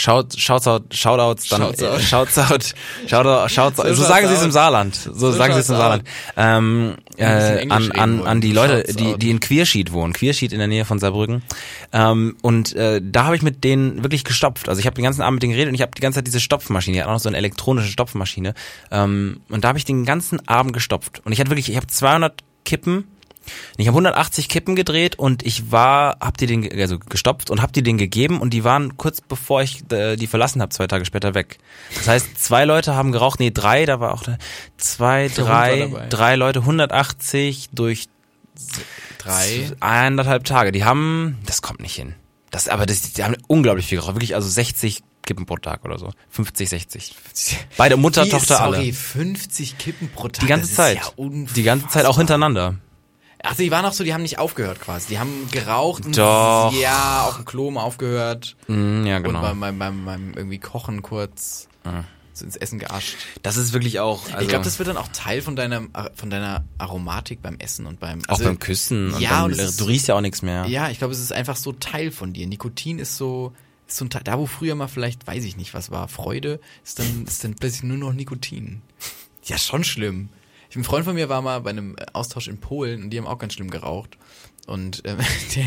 Shout, Shoutout, Shoutouts, dann Shouts out. Shouts out, Shoutout, Shouts out. So, sagen sie es shouts im out. Saarland. So, So sagen sie es im shouts Saarland. Ähm, äh, an, an, an die Leute, Shouts die, out. die in Queersheet wohnen. Queersheet in der Nähe von Saarbrücken. Ähm, und äh, da habe ich mit denen wirklich gestopft. Also ich habe den ganzen Abend mit denen geredet und ich habe die ganze Zeit diese Stopfmaschine, die hat auch noch so eine elektronische Stopfmaschine. Ähm, und da habe ich den ganzen Abend gestopft. Und ich hatte wirklich, ich habe 200 Kippen ich habe 180 Kippen gedreht und ich war, hab die den, also gestopft und hab die den gegeben und die waren kurz bevor ich äh, die verlassen habe, zwei Tage später weg. Das heißt, zwei Leute haben geraucht, nee, drei, da war auch ne, zwei, Der drei, drei Leute, 180 durch Drei. eineinhalb Tage. Die haben, das kommt nicht hin. Das, aber das, die haben unglaublich viel geraucht, wirklich, also 60 Kippen pro Tag oder so, 50, 60. Beide Mutter, Wie, Tochter, sorry, alle. 50 Kippen pro Tag. Die ganze das Zeit. Ist ja die ganze Zeit auch hintereinander. Ach, die waren auch so, die haben nicht aufgehört quasi. Die haben geraucht und Doch. ja, auf dem Klo mal aufgehört. Mm, ja, genau. Und beim, beim, beim, beim irgendwie Kochen kurz so ins Essen geascht. Das ist wirklich auch. Also ich glaube, das wird dann auch Teil von deiner, von deiner Aromatik beim Essen und beim Auch also, beim Küssen. Und ja, und es ist- du riechst ja auch nichts mehr. Ja, ich glaube, es ist einfach so Teil von dir. Nikotin ist so, ist so ein Teil, da wo früher mal vielleicht, weiß ich nicht, was war, Freude, ist dann, ist dann plötzlich nur noch Nikotin. Ja, schon schlimm. Ich, ein Freund von mir war mal bei einem äh, Austausch in Polen und die haben auch ganz schlimm geraucht. Und ähm, der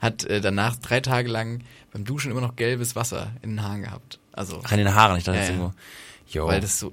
hat äh, danach drei Tage lang beim Duschen immer noch gelbes Wasser in den Haaren gehabt. Also, Ach, in den Haaren, ich dachte Ja, jetzt irgendwo. Jo. weil das so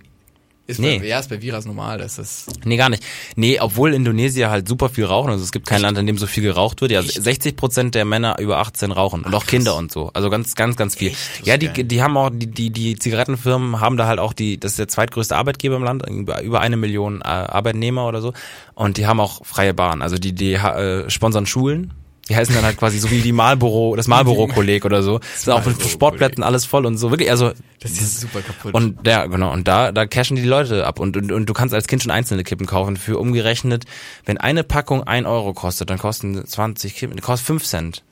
ist Nee. bei, ja, ist bei Viras normal, das nee, gar nicht. Nee, obwohl Indonesier halt super viel rauchen. Also es gibt kein Land, in dem so viel geraucht wird. Ja, 60 Prozent der Männer über 18 rauchen. Und Ach, auch Kinder krass. und so. Also ganz, ganz, ganz viel. Echt? Ja, ist die, geil. die haben auch, die, die, die Zigarettenfirmen haben da halt auch die, das ist der zweitgrößte Arbeitgeber im Land, über, über eine Million äh, Arbeitnehmer oder so. Und die haben auch freie Bahn. Also die, die äh, sponsern Schulen. Die heißen dann halt quasi so wie die Marlboro, das Marlboro-Kolleg oder so. Das ist auch mit. Sportplätzen alles voll und so. Wirklich, also das ist super kaputt. Und ja, genau, und da, da cashen die Leute ab. Und, und, und du kannst als Kind schon einzelne Kippen kaufen. Für umgerechnet, wenn eine Packung ein Euro kostet, dann kosten 20 Kippen, kostet 5 Cent.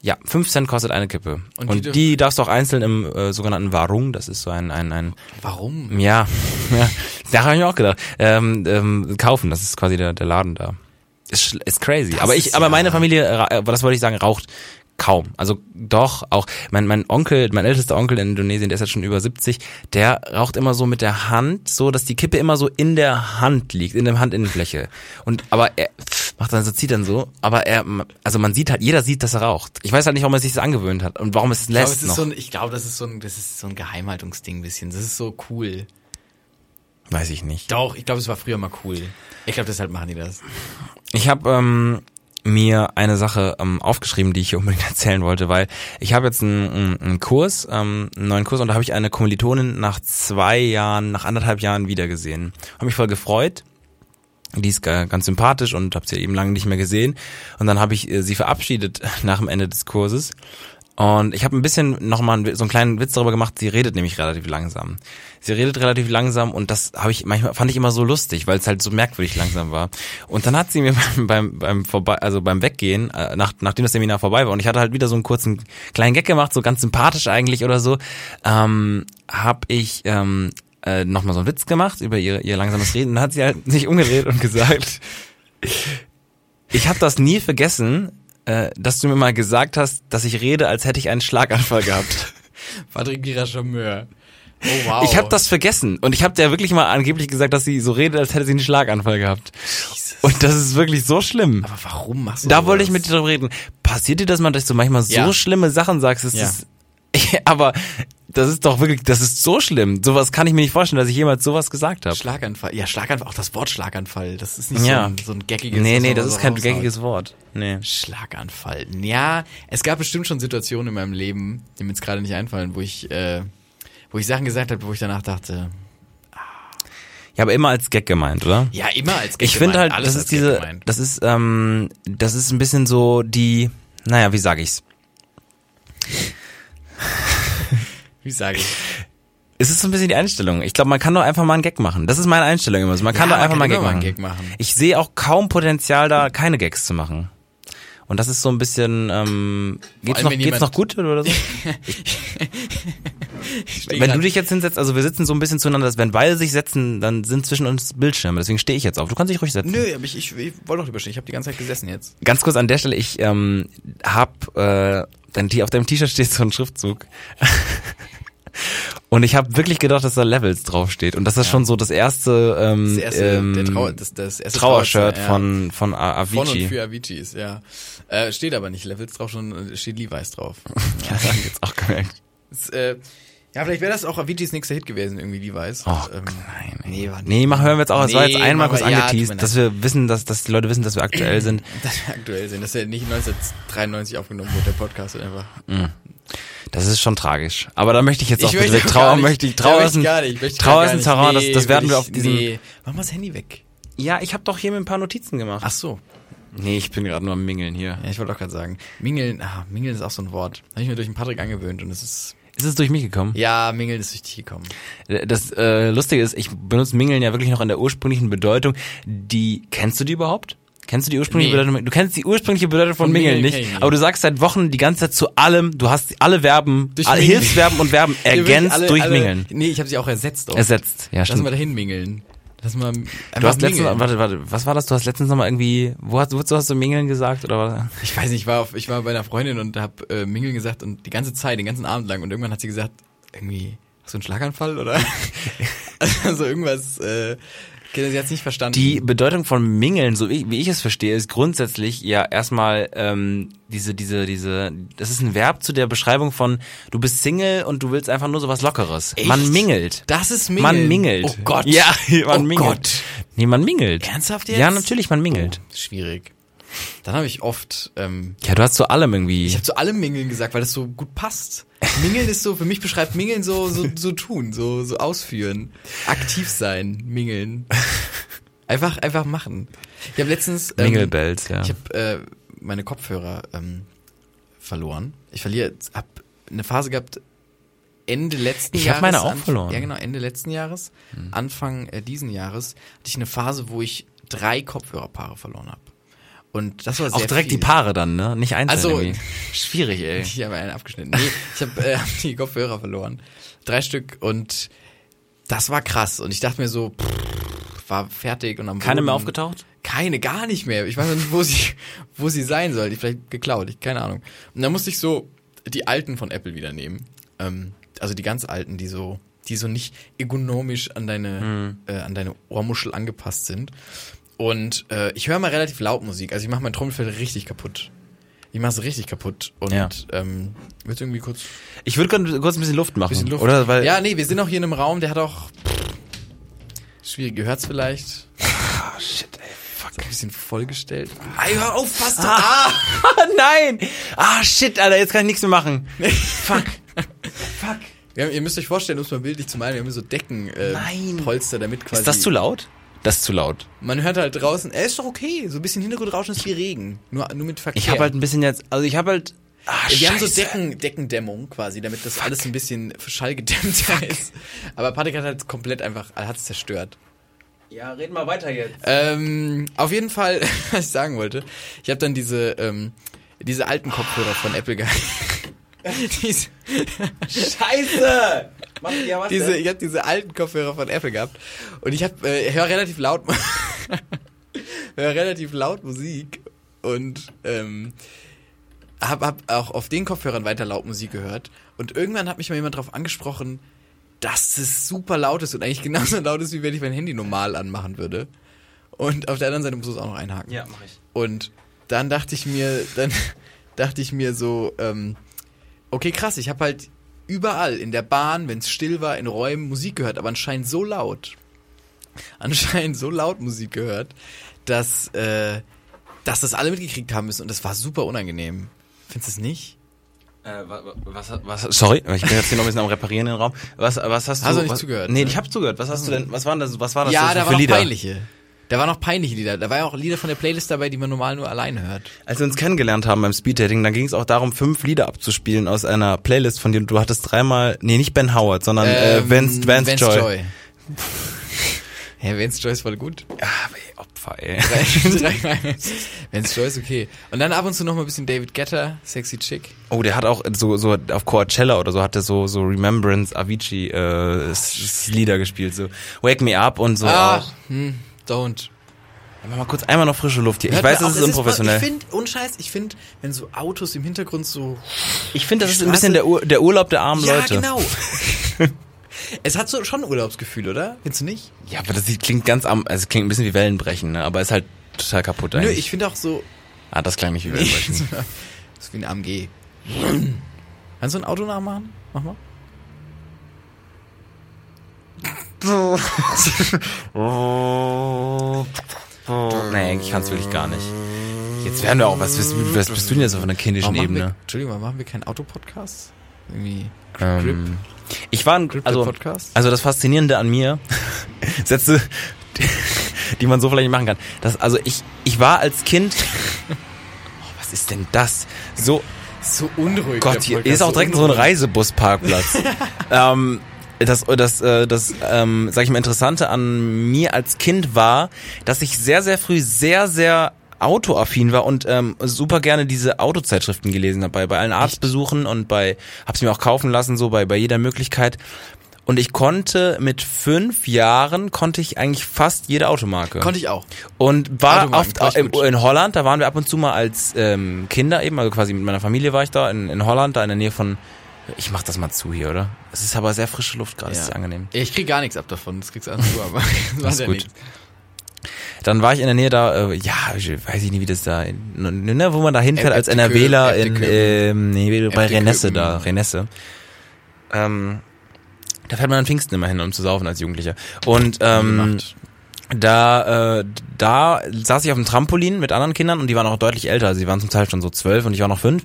Ja, 5 Cent kostet eine Kippe. Und Und, die die, darfst du auch einzeln im äh, sogenannten Warung, das ist so ein, ein, ein warum? ja, ja, da habe ich mir auch gedacht, ähm, ähm, kaufen, das ist quasi der, der Laden da. Ist, ist crazy. Das aber ich, aber ja- meine Familie, äh, das wollte ich sagen, raucht kaum. Also doch, auch mein, mein Onkel, mein ältester Onkel in Indonesien, der ist jetzt schon über 70, der raucht immer so mit der Hand, so dass die Kippe immer so in der Hand liegt, in der Handinnenfläche. Und aber er macht dann so, zieht dann so, aber er, also man sieht halt, jeder sieht, dass er raucht. Ich weiß halt nicht, warum er sich das angewöhnt hat und warum es Ich glaube, lässt es ist noch. so ein, ich glaube, das ist so ein, das ist so ein Geheimhaltungsding ein bisschen. Das ist so cool. Weiß ich nicht. Doch, ich glaube, es war früher mal cool. Ich glaube, deshalb machen die das. Ich habe ähm, mir eine Sache ähm, aufgeschrieben, die ich hier unbedingt erzählen wollte, weil ich habe jetzt einen, einen, Kurs, ähm, einen neuen Kurs und da habe ich eine Kommilitonin nach zwei Jahren, nach anderthalb Jahren wiedergesehen. Habe mich voll gefreut. Die ist ga- ganz sympathisch und habe sie eben lange nicht mehr gesehen. Und dann habe ich äh, sie verabschiedet nach dem Ende des Kurses. Und ich habe ein bisschen nochmal so einen kleinen Witz darüber gemacht, sie redet nämlich relativ langsam. Sie redet relativ langsam und das habe ich manchmal fand ich immer so lustig, weil es halt so merkwürdig langsam war. Und dann hat sie mir beim beim, beim vorbei also beim Weggehen, äh, nach, nachdem das Seminar vorbei war und ich hatte halt wieder so einen kurzen kleinen Gag gemacht, so ganz sympathisch eigentlich oder so, ähm, habe ich ähm, äh, nochmal so einen Witz gemacht über ihr ihr langsames Reden. Und dann hat sie halt sich umgedreht und gesagt, ich habe das nie vergessen, äh, dass du mir mal gesagt hast, dass ich rede, als hätte ich einen Schlaganfall gehabt. Patrick Gira Charmeur. Oh wow. Ich habe das vergessen und ich habe der wirklich mal angeblich gesagt, dass sie so redet, als hätte sie einen Schlaganfall gehabt. Jesus. Und das ist wirklich so schlimm. Aber warum machst du Da sowas? wollte ich mit dir drüber reden. Passiert dir das mal, dass du manchmal so Ja. schlimme Sachen sagst? Das Ja. ist, aber das ist doch wirklich, das ist so schlimm. Sowas kann ich mir nicht vorstellen, dass ich jemals sowas gesagt habe. Schlaganfall. Ja, Schlaganfall, auch das Wort Schlaganfall, das ist nicht Ja. so, ein, so ein Nee, was nee, man das ist kein raushaut. gängiges Wort. Nee. Schlaganfall. Ja, es gab bestimmt schon Situationen in meinem Leben, die mir jetzt gerade nicht einfallen, wo ich, äh, wo ich Sachen gesagt habe, wo ich danach dachte, Ja, aber immer als Gag gemeint, oder? ja, immer als Gag Ich finde halt, alles das ist diese, das ist, ähm, das ist ein bisschen so die, naja, wie sage ich's? Wie sage ich? Es ist so ein bisschen die Einstellung. Ich glaube, man kann doch einfach mal einen Gag machen. Das ist meine Einstellung immer so. Man kann Ja, doch man einfach kann mal, einen Gag, machen. Machen. Ich sehe auch kaum Potenzial da, keine Gags zu machen. Und das ist so ein bisschen, ähm, geht's noch, geht's noch gut oder so? Wenn du dich jetzt hinsetzt, also wir sitzen so ein bisschen zueinander, dass wenn beide sich setzen, dann sind zwischen uns Bildschirme. Deswegen stehe ich jetzt auf. Du kannst dich ruhig setzen. Nö, aber ich, ich, ich wollte doch lieber stehen. Ich habe die ganze Zeit gesessen jetzt. Ganz kurz an der Stelle, ich ähm, hab äh, dein, auf deinem T-Shirt steht so ein Schriftzug. Und ich habe wirklich gedacht, dass da Levels draufsteht. Und das ist schon so das erste, ähm, Das erste, ähm, Trauer, das, das erste Trauershirt ja. von, von A- Von und Avicii. für Aviciis, ja. Äh, steht aber nicht Levels drauf, schon äh, steht Levi's drauf. Ja, das hab ich jetzt auch gemerkt. Das, äh, ja, vielleicht wäre das auch Aviciis nächster Hit gewesen, irgendwie Levi's. Oh, Und, ähm, nein. Nee, war nicht. Nee, machen hören wir jetzt auch. Es war jetzt Nee, einmal kurz ja, angeteased, mir dass wir wissen, dass, dass die Leute wissen, dass wir aktuell sind. Dass wir aktuell sind, dass er nicht 1993 aufgenommen wurde, der Podcast einfach. Das ist schon tragisch. Aber da möchte ich jetzt auch möchte bitte Trauer nicht- möchte ich Ja, Trauer ist ein ich ich Trauer ist ein. Terrain, das, Nee, das werden will wir ich- auf diesem Nee. Mach mal das Handy weg. Ja, ich habe doch hier mir ein paar Notizen gemacht. Ach so. Nee, ich bin gerade nur am Mingeln hier. Ja, ich wollte auch gerade sagen. Mingeln, ah, Mingeln ist auch so ein Wort. Habe ich mir durch den Patrick angewöhnt und es ist. Ist es durch mich gekommen? Ja, Mingeln ist durch dich gekommen. Das äh, Lustige ist, ich benutze Mingeln ja wirklich noch in der ursprünglichen Bedeutung. Die kennst du die überhaupt? Kennst du die ursprüngliche Nee. Bedeutung? Du kennst die ursprüngliche Bedeutung von, Von Mingeln Mingeln nicht, aber du sagst seit Wochen die ganze Zeit zu allem, du hast alle Verben, Durch alle. Hilfsverben und Verben ergänzt alle- durch alle- Mingeln. Nee, ich habe sie auch ersetzt. Auch. Ersetzt. Ja, Lass stimmt. mal dahin mingeln. Lass mal Du hast letztens, mingeln. warte, warte, was war das? Du hast letztens noch mal irgendwie, wo hast, wozu hast du Mingeln gesagt oder was? Ich weiß nicht, ich war, auf, ich war bei einer Freundin und hab äh, Mingeln gesagt und die ganze Zeit, den ganzen Abend lang und irgendwann hat sie gesagt, irgendwie, hast du einen Schlaganfall oder? also irgendwas, äh, sie hat's nicht verstanden. Die Bedeutung von Mingeln, so wie, wie ich es verstehe, ist grundsätzlich ja erstmal ähm, diese, diese, diese, das ist ein Verb zu der Beschreibung von, du bist Single und du willst einfach nur sowas Lockeres. Echt? Man mingelt. das ist Mingeln. Man mingelt. Oh Gott. Ja, man oh mingelt. Gott. Nee, man mingelt. Ernsthaft jetzt? Ja, natürlich, man mingelt. Schwierig. Dann habe ich oft, ähm, Ja, du hast zu allem irgendwie. ich habe zu allem Mingeln gesagt, weil das so gut passt. Mingeln ist so, für mich beschreibt Mingeln so, so, so tun, so, so ausführen. Aktiv sein, Mingeln. Einfach, einfach machen. Ich habe letztens, ähm, Mingelbells, ja. Ich habe äh, meine Kopfhörer ähm, verloren. Ich verliere, hab eine Phase gehabt Ende letzten Ich Jahres. hab meine auch Anf- verloren. Hm. Ja genau, Ende letzten Jahres, Anfang äh, diesen Jahres hatte ich eine Phase, wo ich drei Kopfhörerpaare verloren habe. Und das war sehr Auch direkt viel. die Paare dann, ne? Nicht einzeln Also- irgendwie. Schwierig, ey. Ich habe einen abgeschnitten. Nee, ich habe äh, hab die Kopfhörer verloren. Drei Stück und das war krass. Und ich dachte mir so, pff, war fertig und am Keine Boden. mehr aufgetaucht? Keine, gar nicht mehr. Ich weiß nicht, wo sie, wo sie sein soll. Die vielleicht geklaut, ich, keine Ahnung. Und dann musste ich so die alten von Apple wieder nehmen. Ähm, also die ganz alten, die so, die so nicht ergonomisch an deine, äh, an deine Ohrmuschel angepasst sind. Und äh, ich höre mal relativ laut Musik. Also ich mache mein Trommelfell richtig kaputt. Ich mache es richtig kaputt. Und Ja. ähm, willst du irgendwie kurz Ich würde kurz kurz ein bisschen Luft machen. bisschen Luft? Oder? Weil, ja, nee, wir sind auch hier in einem Raum, der hat auch schwierig. Gehört's vielleicht? Ah, shit, ey. Fuck. Ist ein bisschen vollgestellt. Ey, hör auf, fast ah. Ah, nein! Ah, shit, Alter, jetzt kann ich nichts mehr machen. Fuck. Fuck. Haben, ihr müsst euch vorstellen, um es mal bildlich zu malen, wir haben so Decken, äh. Polster, damit quasi. Ist das zu laut? Das ist zu laut. Man hört halt draußen, er ist doch okay, so ein bisschen Hintergrundrauschen ist wie Regen, nur, nur mit Verkehr. Ich habe halt ein bisschen jetzt, also ich habe halt. Ah, wir haben so. Decken, Deckendämmung quasi, damit das alles ein bisschen schallgedämmter ist. Aber Patrick hat halt komplett einfach, er hat's zerstört. Ja, reden mal weiter jetzt. Ähm, auf jeden Fall, was ich sagen wollte, ich habe dann diese, ähm, diese alten Kopfhörer von Apple gehabt. diese, Scheiße! Mach, ja, was diese, ich habe diese alten Kopfhörer von Apple gehabt und ich habe äh, höre relativ laut höre relativ laut Musik und ähm, hab, hab auch auf den Kopfhörern weiter laut Musik gehört und irgendwann hat mich mal jemand darauf angesprochen, dass es super laut ist und eigentlich genauso laut ist, wie wenn ich mein Handy normal anmachen würde. Und auf der anderen Seite muss es auch noch einhaken. Ja, mach ich. Und dann dachte ich mir, dann dachte ich mir so, ähm, okay, krass, ich habe halt überall in der Bahn, wenn es still war, in Räumen Musik gehört, aber anscheinend so laut, anscheinend so laut Musik gehört, dass, äh, dass das alle mitgekriegt haben müssen und das war super unangenehm. Findest du es nicht? Äh, was, was, was, sorry, ich bin jetzt hier noch ein bisschen am Reparieren im Raum. Was, was hast du? Hast du nicht was, zugehört, Nee, ne? ich habe zugehört. Was hast du denn, was waren das, was war das ja, da für noch Lieder? peinliche. Da waren noch peinliche Lieder. Da war ja auch Lieder von der Playlist dabei, die man normal nur alleine hört. Als wir uns kennengelernt haben beim Speeddating, dann ging es auch darum, fünf Lieder abzuspielen aus einer Playlist von dir. Du hattest dreimal, nee, nicht Ben Howard, sondern äh, Ähm, Vance, Vance, Joy. Hä, Vance Joy ist voll gut. Ja, aber ey, Opfer. Ey. Es Joy ist, okay. Und dann ab und zu noch mal ein bisschen David Guetta, Sexy Chick. Oh, der hat auch so, so auf Coachella oder so hat er so, so Remembrance Avicii äh, Lieder gespielt, so Wake Me Up und so. Ah, auch. hm, don't. Mach mal kurz einmal noch frische Luft hier. Ich Hört weiß, das ist es unprofessionell. ich finde, unscheiß, ich finde, wenn so Autos im Hintergrund so Ich finde, das ist ein bisschen der, Ur der Urlaub der armen Ja, Leute. genau. es hat so schon ein Urlaubsgefühl, oder? Findest du nicht? Ja, aber das klingt ganz am, also es klingt ein bisschen wie Wellenbrechen, ne? aber ist halt total kaputt Nö, eigentlich. ich finde auch so, ah, das klang nicht wie das Wellenbrechen. ist wie ein AMG. Kannst du ein Auto nachmachen? Mach mal. Nee, ich kann es wirklich gar nicht. Jetzt werden wir auch, was bist, du- was bist du denn jetzt auf einer kindischen Warum machen wir, Ebene? Entschuldigung, warum machen wir keinen Autopodcast? Irgendwie Ähm, ich war ein, Grip also, Podcast? also das Faszinierende an mir, Sätze, die, die man so vielleicht nicht machen kann. Das, also ich, ich war als Kind, oh, was ist denn das? So, so unruhig. Gott, hier ist auch direkt so ein Reisebusparkplatz. ähm, das, das, äh, das, ähm, sag ich mal, Interessante an mir als Kind war, dass ich sehr, sehr früh sehr, sehr autoaffin war und ähm, super gerne diese Autozeitschriften gelesen habe, bei, bei allen Arztbesuchen und bei, hab's mir auch kaufen lassen, so bei, bei jeder Möglichkeit. Und ich konnte mit fünf Jahren, konnte ich eigentlich fast jede Automarke. Konnte ich auch. Und war oft in, in Holland, da waren wir ab und zu mal als ähm, Kinder eben, also quasi mit meiner Familie war ich da, in, in Holland, da in der Nähe von, ich mach das mal zu hier, oder? Es ist aber sehr frische Luft gerade, es ist angenehm. Ich krieg gar nichts ab davon, das kriegst du alles du, aber das ist ja gut. nichts. Dann war ich in der Nähe da, äh, ja, ich weiß ich nicht, wie das da, ne, wo man da hinfährt als Äbteköpen, NRWler in, Äbteköpen. ähm, nee, bei. Renesse da, Renesse. Ähm, da fährt man an Pfingsten immer hin, um zu saufen als Jugendlicher. Und ähm. Da, äh, da saß ich auf dem Trampolin mit anderen Kindern und die waren auch deutlich älter. Die waren zum Teil schon so zwölf und ich war noch fünf.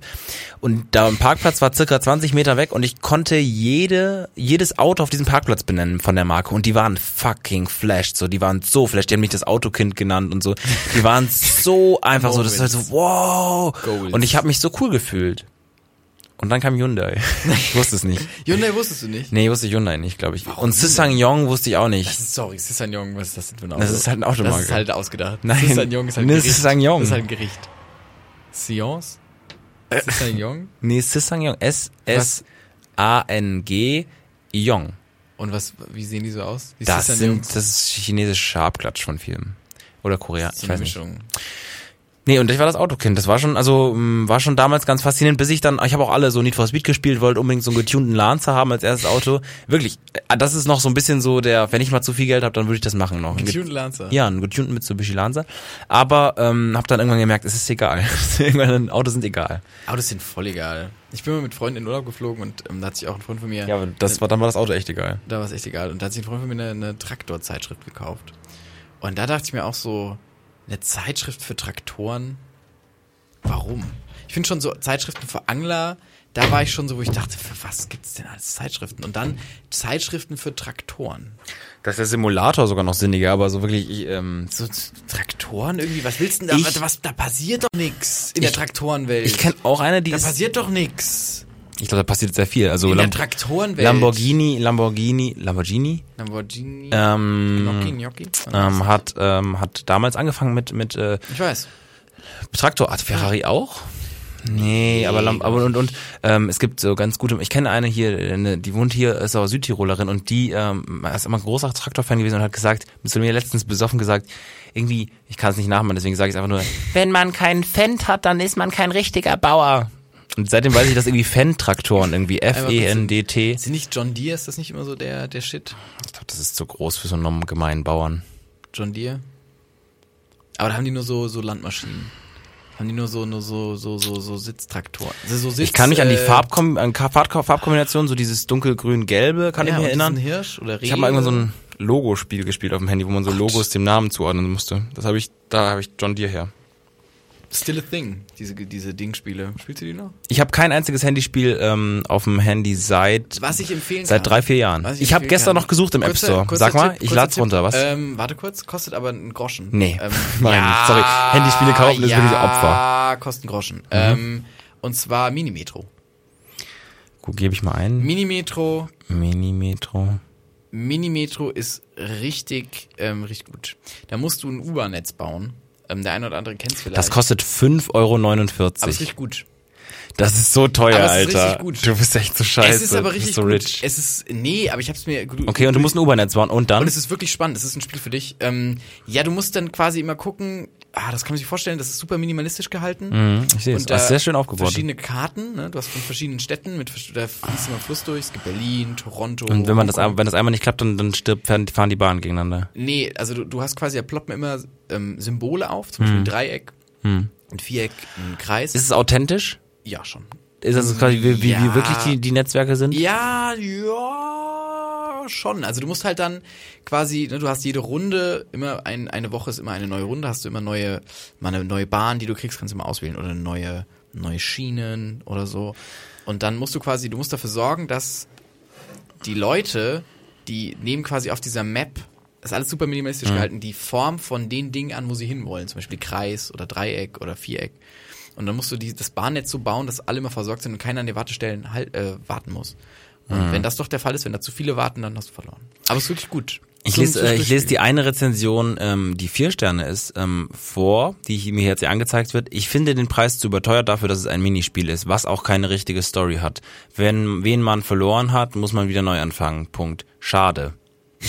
Und da ein Parkplatz war circa 20 Meter weg und ich konnte jede, jedes Auto auf diesem Parkplatz benennen von der Marke. Und die waren fucking flashed. So, die waren so flashed. Die haben mich das Autokind genannt und so. Die waren so einfach so. Das war so, wow. Und ich habe mich so cool gefühlt. Und dann kam Hyundai. Ich wusste es nicht. Hyundai wusstest du nicht? Nee, wusste ich Hyundai nicht, glaube ich. Und Sissang-Yong wusste ich auch nicht. Ist, sorry, Sissagnon, was ist das denn für ein Auto? Das ist halt ein Automarke. Das ist halt ausgedacht. Nein. Sissagnon ist halt ein Nee, Gericht. Sissagnon. Das ist halt ein Gericht. Science? Sissagnon? Nee, Sissang-Yong. S-S-A-N-G Yong. Und was, wie sehen die so aus? Die Das sind, das ist chinesischer Abklatsch von Filmen. Oder Korea, so ich weiß nicht. Nee, und ich war das Autokind. Das war schon, also, mh, war schon damals ganz faszinierend, bis ich dann, ich habe auch alle so Need for Speed gespielt, wollte unbedingt so einen getunten Lancer haben als erstes Auto. Wirklich, äh, das ist noch so ein bisschen so der, wenn ich mal zu viel Geld habe, dann würde ich das machen noch. Ein Tuned Lancer. Ja, einen getunten Mitsubishi Lancer. Aber ähm, habe dann irgendwann gemerkt, es ist egal. irgendwann Autos sind egal. Autos sind voll egal. Ich bin mal mit Freunden in Urlaub geflogen und ähm, da hat sich auch ein Freund von mir, Ja, aber das war dann war das Auto echt egal. da war es echt egal. Und da hat sich ein Freund von mir eine, eine Traktorzeitschrift gekauft. Und da dachte ich mir auch so, eine Zeitschrift für Traktoren, warum? Ich finde schon so Zeitschriften für Angler, da war ich schon so, wo ich dachte, für was gibt's denn als Zeitschriften? Und dann Zeitschriften für Traktoren. Das ist der Simulator sogar noch sinniger, aber so wirklich, ich, ähm, So Traktoren irgendwie, was willst du denn da? Ich- was, da passiert doch nix in der Ich- Traktorenwelt. ich kenne auch eine, die da passiert doch nix. Ich glaube, da passiert sehr viel. Also In der Lam Traktorenwelt. Lamborghini, Lamborghini, Lamborghini, Lamborghini. ähm, Gnocchi, Gnocchi. ähm, hat ähm, hat damals angefangen mit mit äh, ich weiß. Traktor. Hat Ferrari auch? Nee, aber, Lam aber und, und ähm, es gibt so ganz gute, ich kenne eine hier, eine, die wohnt hier, ist auch Südtirolerin und die ähm, ist immer ein großer Traktorfan gewesen und hat gesagt, zu mir letztens besoffen gesagt, irgendwie, ich kann es nicht nachmachen, deswegen sage ich es einfach nur, wenn man keinen Fendt hat, dann ist man kein richtiger Bauer. Und seitdem weiß ich, dass irgendwie Fendt-Traktoren, irgendwie F-E-N-D-T. Sind nicht John Deere, ist das nicht immer so der, der Shit? Ich glaube, das ist zu groß für so einen gemeinen Bauern. John Deere? Aber da haben die nur so, so Landmaschinen. Haben die nur so, nur so, so, so, so Sitztraktoren. Also so Sitz, Ich kann mich an die äh, Farbkom an Farb Farbkombination, so dieses dunkelgrün-gelbe, kann ja, ich mich erinnern. Hirsch oder Reh Ich habe mal irgendwann so ein Logospiel gespielt auf dem Handy, wo man so Logos dem Namen zuordnen musste. Das habe ich, da habe ich John Deere her. Still a Thing, diese, diese Dingspiele. Spielst du die noch? Ich habe kein einziges Handyspiel ähm, auf dem Handy seit Was ich empfehlen seit kann. drei vier Jahren. Was Ich habe empfehlen gestern kann. noch gesucht im App Kurzer- Store. Sag mal, Tipp, ich lad's Tipp. runter. Was? Ähm, warte kurz, kostet aber einen Groschen. Nee. Ähm, Nein, ja, sorry. Handyspiele kaufen ist ja, wirklich Opfer. Ja, kostet einen Groschen. Mhm. Ähm, und zwar Minimetro. Gut, gebe ich mal ein. Minimetro, Minimetro. Minimetro ist richtig, ähm, richtig gut. Da musst du ein U-Bahn-Netz bauen. Ähm, der eine oder andere kennt es vielleicht. Das kostet 5,49 Euro. aber es ist richtig gut. Das ist so teuer, Aber es ist Alter. richtig gut. Du bist echt so scheiße. es ist aber richtig so gut. rich. Es ist, nee, aber ich hab's mir gut. Okay, und du musst ein U-Bahn-Netz bauen. Und dann? Und es ist wirklich spannend. Es ist ein Spiel für dich. Ähm, ja, du musst dann quasi immer gucken. Ah, das kann man sich vorstellen. Das ist super minimalistisch gehalten. Mhm, ich sehe es. Und Das ist da sehr schön aufgebaut. Verschiedene Karten. Ne? Du hast von verschiedenen Städten mit da fließt immer Fluss durch. Es gibt Berlin, Toronto. Und wenn man das, wenn das einmal nicht klappt, dann, dann stirbt, fahren die Bahnen gegeneinander. Nee, also du, du hast quasi, da ploppen immer ähm, Symbole auf. Zum Beispiel ein Dreieck, ein Viereck, ein Kreis. Ist es authentisch? ja, schon. Ist das quasi, wie, wie, wie Ja. wirklich die, die Netzwerke sind? Ja, ja, schon. Also du musst halt dann quasi, ne, du hast jede Runde, immer ein, eine Woche ist immer eine neue Runde, hast du immer neue, mal eine neue Bahn, die du kriegst, kannst du immer auswählen oder eine neue, neue Schienen oder so. Und dann musst du quasi, du musst dafür sorgen, dass die Leute, die nehmen quasi auf dieser Map, das ist alles super minimalistisch gehalten, die Form von den Dingen an, wo sie hinwollen. Zum Beispiel Kreis oder Dreieck oder Viereck. Und dann musst du die, das Bahnnetz so bauen, dass alle immer versorgt sind und keiner an den Wartestellen halt, äh, warten muss. Und wenn das doch der Fall ist, wenn da zu viele warten, dann hast du verloren. Aber es ist wirklich gut. Ich lese, äh, ich lese die eine Rezension, ähm, die vier Sterne ist, ähm, vor, die mir jetzt hier angezeigt wird. Ich finde den Preis zu überteuert dafür, dass es ein Minispiel ist, was auch keine richtige Story hat. Wenn wen man verloren hat, muss man wieder neu anfangen. Punkt. Schade.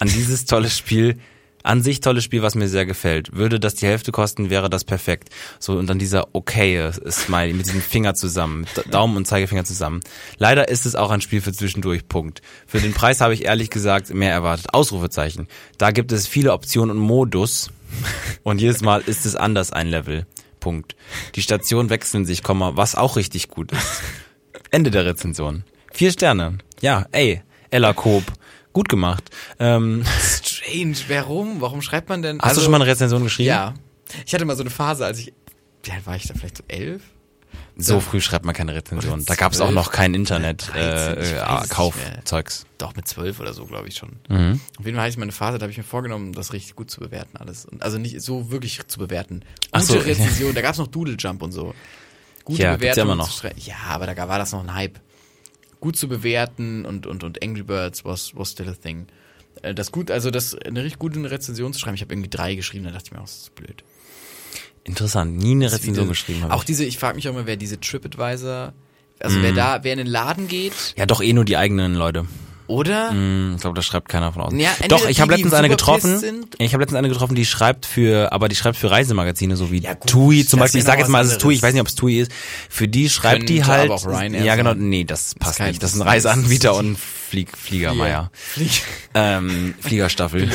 An dieses tolle Spiel, an sich tolles Spiel, was mir sehr gefällt. Würde das die Hälfte kosten, wäre das perfekt. So, und dann dieser okay Smiley mit diesem Finger zusammen, Daumen und Zeigefinger zusammen. Leider ist es auch ein Spiel für zwischendurch, Punkt. Für den Preis habe ich ehrlich gesagt mehr erwartet. Ausrufezeichen. Da gibt es viele Optionen und Modus. Und jedes Mal ist es anders ein Level. Punkt. Die Stationen wechseln sich, Komma, was auch richtig gut ist. Ende der Rezension. Vier Sterne. Ja, ey, Ella Koop. Gut gemacht. Ähm, Strange. Warum? Warum schreibt man denn? hast du schon mal eine Rezension geschrieben? Ja. Ich hatte mal so eine Phase, als ich, wie alt war ich da vielleicht so elf? So Ja. früh schreibt man keine Rezension. Da gab es auch noch kein Internet, 13, ich äh, äh. Kaufzeugs. Doch, mit zwölf oder so, glaube ich schon. Mhm. Auf jeden Fall hatte ich mal eine Phase, da habe ich mir vorgenommen, das richtig gut zu bewerten alles. Also nicht so wirklich zu bewerten. Ach Gute so. Rezension, da gab es noch Doodle Jump und so. Gute Ja, ja immer noch. Ja, aber da war das noch ein Hype. Gut zu bewerten und, und, und Angry Birds was, was still a thing. Äh, Das gut, also das eine richtig gute Rezension zu schreiben. Ich habe irgendwie drei geschrieben, da dachte ich mir, oh, das ist blöd. Interessant. Nie eine Rezension wieder- geschrieben habe Auch ich. diese, ich frage mich auch immer, wer diese TripAdvisor, also wer da, wer in den Laden geht, Ja, doch eh nur die eigenen Leute. Oder? Hm, ich glaube, das schreibt keiner von außen. Ja, doch, ich habe letztens eine getroffen. Ich habe letztens eine getroffen, die schreibt für, aber die schreibt für Reisemagazine, so wie Ja, gut, TUI zum das Beispiel. Ich sage jetzt mal, es ist TUI. Ich weiß nicht, ob es TUI ist. Für die schreibt die halt. aber auch Ryanair ja, genau. Nee, das passt kein- nicht. Das sind das Reiseanbieter und Flieg, Fliegermeier. Flieg. ähm, Fliegerstaffel.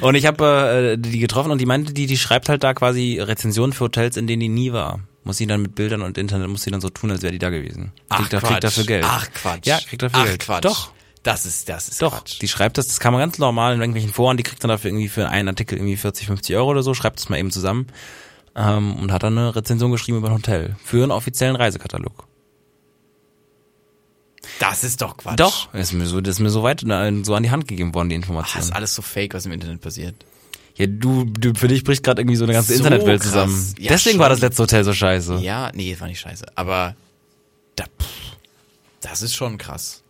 und ich habe äh, die getroffen und die meinte, die, die schreibt halt da quasi Rezensionen für Hotels, in denen die nie war. Muss sie dann mit Bildern und Internet, muss sie dann so tun, als wäre die da gewesen. Kriegt, da, kriegt dafür Geld. Ach Quatsch. Ja, kriegt dafür Ach, Geld. Quatsch. Doch. Das ist, das ist Doch, Quatsch. die schreibt das, das kann man ganz normal in irgendwelchen Foren, die kriegt dann dafür irgendwie für einen Artikel irgendwie 40, 50 Euro oder so, schreibt es mal eben zusammen ähm, und hat dann eine Rezension geschrieben über ein Hotel für einen offiziellen Reisekatalog. Das ist doch Quatsch. Doch, ist mir so, das ist mir so weit äh, so an die Hand gegeben worden, die Ach, Information. das ist alles so fake, was im Internet passiert. Ja, du, du für dich bricht gerade irgendwie so eine ganze So Internetwelt krass. zusammen. Ja, Deswegen war schon. das letzte Hotel so scheiße. Ja, nee, das war nicht scheiße. Aber da, pff, das ist schon krass.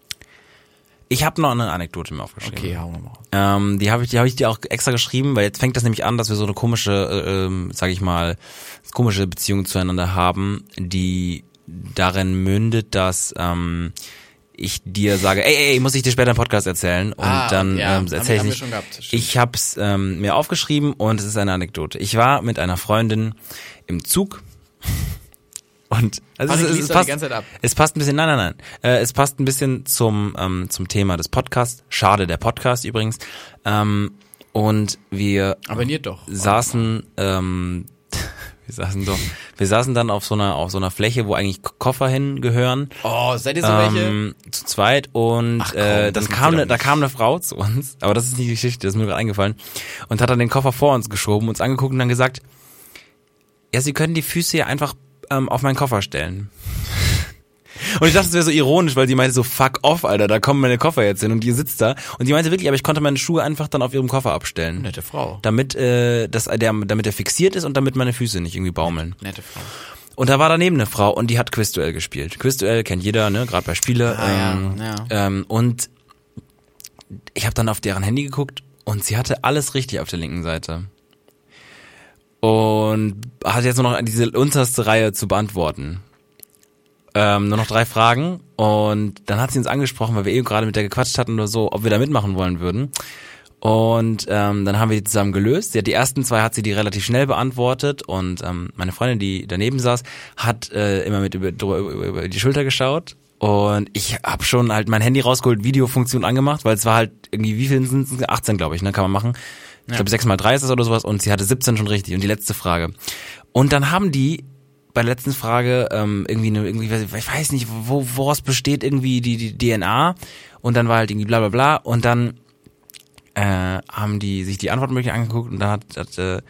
Ich habe noch eine Anekdote mir aufgeschrieben. Okay, hau mal. Ähm, die habe ich, die habe ich dir auch extra geschrieben, weil jetzt fängt das nämlich an, dass wir so eine komische, äh, ähm, sag ich mal, komische Beziehung zueinander haben, die darin mündet, dass ähm, ich dir sage, ey, ey, muss ich dir später im Podcast erzählen und Ah, dann ja, ähm, erzähle ich nicht. Ich habe es ähm, mir aufgeschrieben und es ist eine Anekdote. Ich war mit einer Freundin im Zug und also es, es, passt, es passt ein bisschen, nein, nein, nein. Äh, es passt ein bisschen zum, ähm, zum Thema des Podcasts. Schade, der Podcast übrigens. Ähm, und wir Abonniert doch. saßen, ähm, wir saßen doch, wir saßen dann auf so einer, auf so einer Fläche, wo eigentlich Ko- Koffer hingehören. Oh, seid ihr so welche? Ähm, zu zweit und Ach komm, äh, das dann macht kam ihr ne, da kam eine Frau zu uns, aber das ist nicht die Geschichte, das ist mir gerade eingefallen und hat dann den Koffer vor uns geschoben, uns angeguckt und dann gesagt, ja, Sie können die Füße ja einfach ähm, auf meinen Koffer stellen. Und ich dachte, es wäre so ironisch, weil sie meinte so, fuck off, Alter, da kommen meine Koffer jetzt hin und die sitzt da. Und die meinte wirklich, aber ich konnte meine Schuhe einfach dann auf ihrem Koffer abstellen. Nette Frau. Damit, äh, dass der, damit er fixiert ist und damit meine Füße nicht irgendwie baumeln. Nette Frau. Und da war daneben eine Frau und die hat Quizduell gespielt. Quizduell kennt jeder, ne, gerade bei Spiele. Ah, ja, ähm, ja. Ähm, und ich habe dann auf deren Handy geguckt und sie hatte alles richtig auf der linken Seite. Und hat jetzt nur noch diese unterste Reihe zu beantworten. Ähm, nur noch drei Fragen. Und dann hat sie uns angesprochen, weil wir eben gerade mit der gequatscht hatten oder so, ob wir da mitmachen wollen würden. Und ähm, dann haben wir die zusammen gelöst. Sie hat die ersten zwei hat sie die relativ schnell beantwortet und ähm, meine Freundin, die daneben saß, hat äh, immer mit über, über, über die Schulter geschaut. Und ich habe schon halt mein Handy rausgeholt, Videofunktion angemacht, weil es war halt irgendwie, wie viel sind es? 18, glaube ich, ne? Kann man machen. Ich glaube, 6 mal 3 ist das oder sowas und sie hatte 17 schon richtig. Und die letzte Frage. Und dann haben die bei der letzten Frage ähm, irgendwie eine, irgendwie, ich weiß nicht, wo, woraus besteht irgendwie die, die DNA. Und dann war halt irgendwie bla bla bla. Und dann äh, haben die sich die Antwortmöglichkeiten angeguckt und dann hat, hat äh,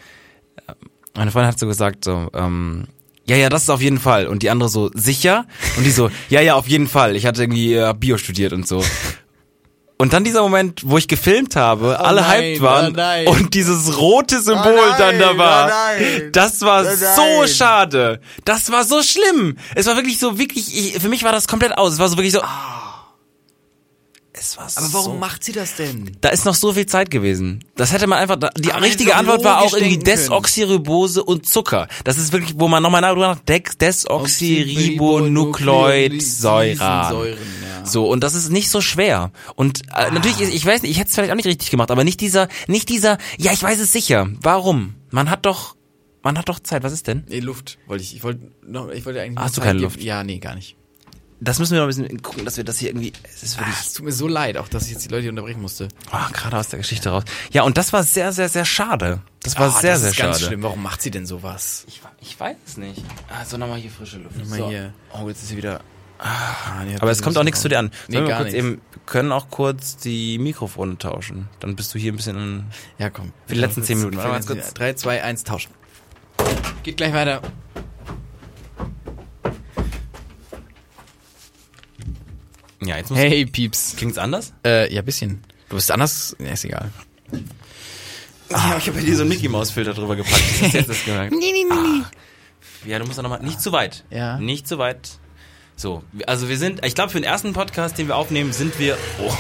meine Freundin hat so gesagt, so, ähm, ja, ja, das ist auf jeden Fall. Und die andere so, sicher? Und die so, ja, ja, auf jeden Fall. Ich hatte irgendwie äh, Bio studiert und so. Und dann dieser Moment, wo ich gefilmt habe, alle nein, hyped waren oh und dieses rote Symbol Oh nein, dann da war. oh nein. das war Oh so schade. Das war so schlimm. Es war wirklich so, wirklich, ich, für mich war das komplett aus. Es war so wirklich so, es war Aber so warum macht sie das denn? da ist noch so viel Zeit gewesen. Das hätte man einfach, die Aber richtige Antwort war auch irgendwie. Desoxyribose und Zucker. Das ist wirklich, wo man nochmal drüber nachdenkt, ja. So, und das ist nicht so schwer. Und äh, natürlich, ist- ich weiß nicht, ich hätte es vielleicht auch nicht richtig gemacht, aber nicht dieser, nicht dieser, ja, ich weiß es sicher. Warum? Man hat doch, man hat doch Zeit. Was ist denn? Nee, Luft wollte ich. Ich wollte noch, ich wollte eigentlich. Hast nur du keine Zeit Luft? geben. Ja, nee, gar nicht. Das müssen wir noch ein bisschen gucken, dass wir das hier irgendwie, es ist Ah, tut mir so leid, auch dass ich jetzt die Leute unterbrechen musste. oh, gerade aus der Geschichte raus. Ja, und das war sehr, sehr, sehr schade. Das war Ah, sehr, das sehr ist schade. ganz schlimm. Warum macht sie denn sowas? Ich, ich weiß es nicht. Also nochmal hier frische Luft. Nochmal so. hier. Oh, jetzt ist sie wieder. Ah, nee, Aber es kommt auch nichts zu dir an. Nee, wir gar kurz nichts. eben, wir können auch kurz die Mikrofone tauschen. Dann bist du hier ein bisschen in, Ja, komm. Für die letzten zehn Minuten. Warte mal kurz. 3, 2, 1, tauschen. Geht gleich weiter. Ja, jetzt muss Hey, Pieps. Klingt's anders? Äh, ja, bisschen. Du bist anders? Ja, ist egal. Ja, ich habe hier so einen Mickey Maus Filter drüber gepackt. Das ist jetzt das gemerkt. Nee, nee, nee, nee. Ja, du musst da nochmal nicht zu weit. Ja. Nicht zu weit. So, also wir sind, ich glaube für den ersten Podcast, den wir aufnehmen, sind wir oh,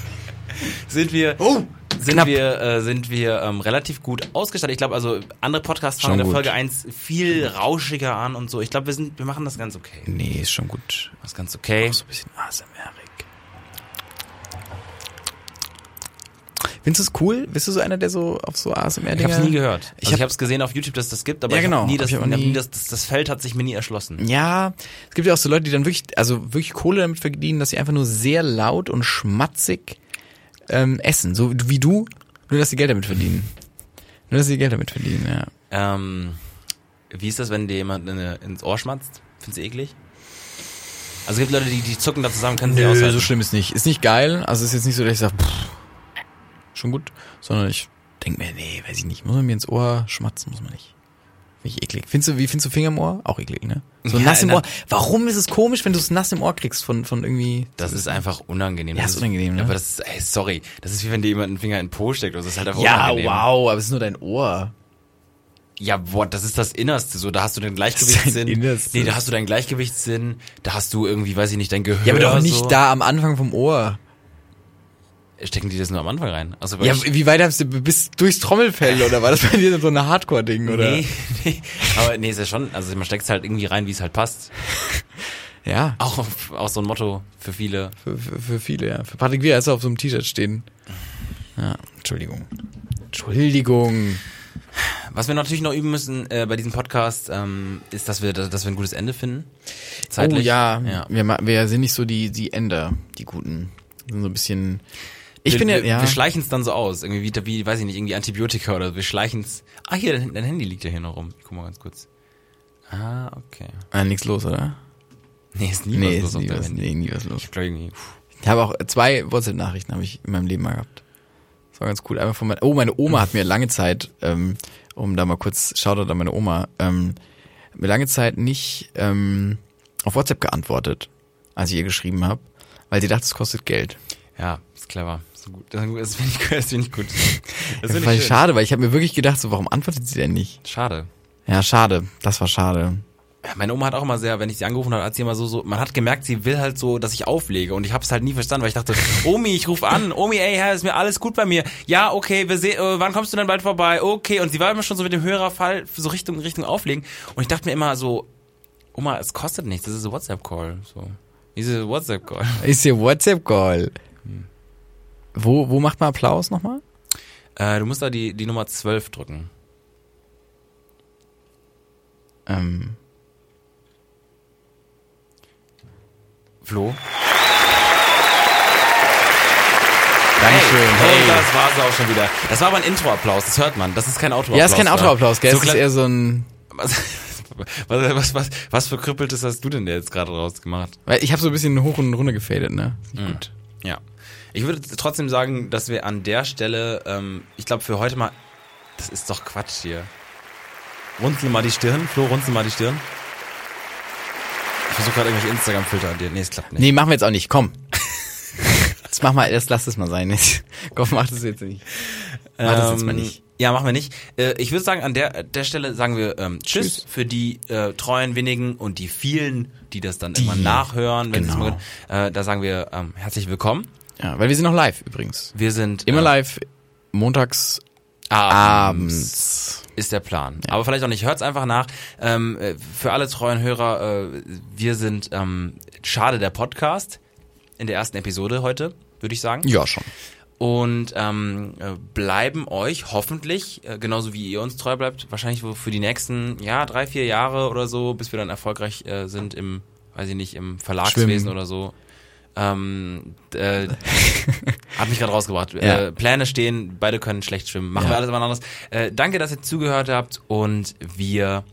sind wir Oh, sind knapp. wir äh, sind wir ähm, relativ gut ausgestattet. Ich glaube, also andere Podcasts fangen in der. Folge 1 viel rauschiger an und so. Ich glaube, wir sind wir machen das ganz okay. Nee, ist schon gut. Das ist ganz okay. Auch so ein bisschen ASMRig. Findest du es cool? Bist du so einer, der so auf so ASMR Ich habe es nie gehört. Ich Also habe es gesehen auf YouTube, dass das gibt, aber Ja, genau. nie das, nie- nie das, das, das Feld hat sich mir nie erschlossen. Ja, es gibt ja auch so Leute, die dann wirklich, also wirklich Kohle damit verdienen, dass sie einfach nur sehr laut und schmatzig ähm, essen. So wie du, nur dass sie Geld damit verdienen. Nur dass sie Geld damit verdienen, ja. Ähm, wie ist das, wenn dir jemand in, ins Ohr schmatzt? Findest du eklig? Also es gibt Leute, die, die zucken da zusammen, können sie aushalten. so schlimm ist nicht. Ist nicht geil. Also ist jetzt nicht so, dass ich sage, schon gut, sondern ich denke mir, nee, weiß ich nicht, muss man mir ins Ohr schmatzen, muss man nicht. Ich eklig. Findest du, wie findest du Finger im Ohr? Auch eklig, ne? So Ja, nass im na- Ohr. Warum ist es komisch, wenn du es nass im Ohr kriegst von, von irgendwie. Das ist einfach unangenehm. Ja, Das ist unangenehm, ne? Aber das ist, ey, sorry. Das ist wie wenn dir jemand einen Finger in den Po steckt. Das ist halt einfach Ja, unangenehm. wow, aber es ist nur dein Ohr. Ja, boah, das ist das Innerste. So, da hast du den Das Gleichgewichtssinn. ist dein Innerste. Nee, da hast du deinen Gleichgewichtssinn. Da hast du irgendwie, weiß ich nicht, dein Gehör. Ja, aber doch nicht so. da am Anfang vom Ohr. Stecken die das nur am Anfang rein? Also, Ja, wie weit hast du bis durchs Trommelfell oder war das bei dir so ein Hardcore-Ding oder? Nee, nee. Aber nee, ist ja schon, also man steckt es halt irgendwie rein, wie es halt passt. Ja, Auch, auch so ein Motto für viele. für, für, für viele, ja. Für Patrick Wiehr ist auf so einem T-Shirt stehen. Ja, Entschuldigung. Entschuldigung. Was wir natürlich noch üben müssen äh, bei diesem Podcast, ähm, ist, dass wir, dass wir ein gutes Ende finden. Zeitlich. Oh ja, ja. Wir, wir sind nicht so die, die Ender, die Guten. Wir sind so ein bisschen. Ich wir, bin ja, wir, ja. wir schleichen es dann so aus. Irgendwie wie, wie, weiß ich nicht, irgendwie Antibiotika oder wir schleichen es. Ah, hier, dein, dein Handy liegt ja hier noch rum. Ich guck mal ganz kurz. Ah, okay. Ah, nichts los, oder? Nee, ist nie nee, was ist los nie was, nee, nie was los. Ich glaub irgendwie. Ich habe auch zwei WhatsApp-Nachrichten habe ich in meinem Leben mal gehabt. Das war ganz cool. Einmal von mein, oh, meine Oma hat mir lange Zeit, ähm, um da mal kurz Shoutout an meine Oma, ähm, mir lange Zeit nicht ähm, auf WhatsApp geantwortet, als ich ihr geschrieben habe, weil sie dachte, es kostet Geld. Ja, ist clever. So gut. Das finde ich, das find ich gut. Das Das war schön. schade, weil ich habe mir wirklich gedacht, so warum antwortet sie denn nicht? Schade. Ja, schade. Das war schade. meine Oma hat auch immer sehr, wenn ich sie angerufen habe, hat sie immer so, so, man hat gemerkt, sie will halt so, dass ich auflege und ich habe es halt nie verstanden, weil ich dachte, Omi, ich rufe an, Omi, ey, Herr, ist mir alles gut bei mir. Ja, okay, wir sehen, äh, wann kommst du denn bald vorbei? Okay, und sie war immer schon so mit dem Hörerfall so Richtung Richtung auflegen und ich dachte mir immer so, Oma, es kostet nichts, das ist ein WhatsApp Call, so. Diese WhatsApp Call. Ist hier WhatsApp Call. Wo wo macht man Applaus nochmal? Äh, du musst da die die Nummer 12 drücken. Ähm, Flo? Dankeschön. Hey. Und das war's auch schon wieder. Das war aber ein Intro-Applaus, das hört man. Das ist kein Outro-Applaus. Ja, ist kein Autoapplaus, gell? So es ist eher so ein. Was, was, was, was, was für Krüppeltes hast du denn jetzt gerade rausgemacht? Weil ich habe so ein bisschen hoch und runter gefadet, ne? Mhm. gut. Ja. Ich würde trotzdem sagen, dass wir an der Stelle, ähm, ich glaube für heute mal, das ist doch Quatsch hier. Runzel mal die Stirn, Flo, runzel mal die Stirn. Ich versuche gerade irgendwelche Instagram-Filter an dir. Nee, es klappt nicht. Nee, machen wir jetzt auch nicht. Komm. Jetzt mach mal, das lass es mal sein. Komm, mach das jetzt nicht. Mach das jetzt mal Ähm, nicht. Ja, machen wir nicht. Äh, ich würde sagen, an der, der Stelle sagen wir ähm, Tschüss, Tschüss. für die äh, treuen wenigen und die vielen, die das dann immer Die. nachhören. Wenn Genau. mal, äh, da sagen wir ähm, herzlich willkommen. Ja, weil wir sind noch live übrigens. Wir sind Immer äh, live, montags abends. Ist der Plan. Aber vielleicht auch nicht. Hört's einfach nach. Ähm, äh, für alle treuen Hörer, äh, wir sind ähm, schade der Podcast in der ersten Episode heute, würde ich sagen. Ja, schon. Und ähm, äh, bleiben euch hoffentlich, äh, genauso wie ihr uns treu bleibt, wahrscheinlich für die nächsten, ja, drei, vier Jahre oder so, bis wir dann erfolgreich äh, sind im, weiß ich nicht, im Verlagswesen Schwimmen. oder so. Ähm, äh, hat mich gerade rausgebracht. Ja. Äh, Pläne stehen, beide können schlecht schwimmen. Machen Ja. wir alles immer anderes. Äh, danke, dass ihr zugehört habt und wir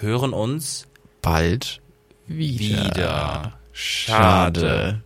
hören uns Bald wieder. wieder. Schade.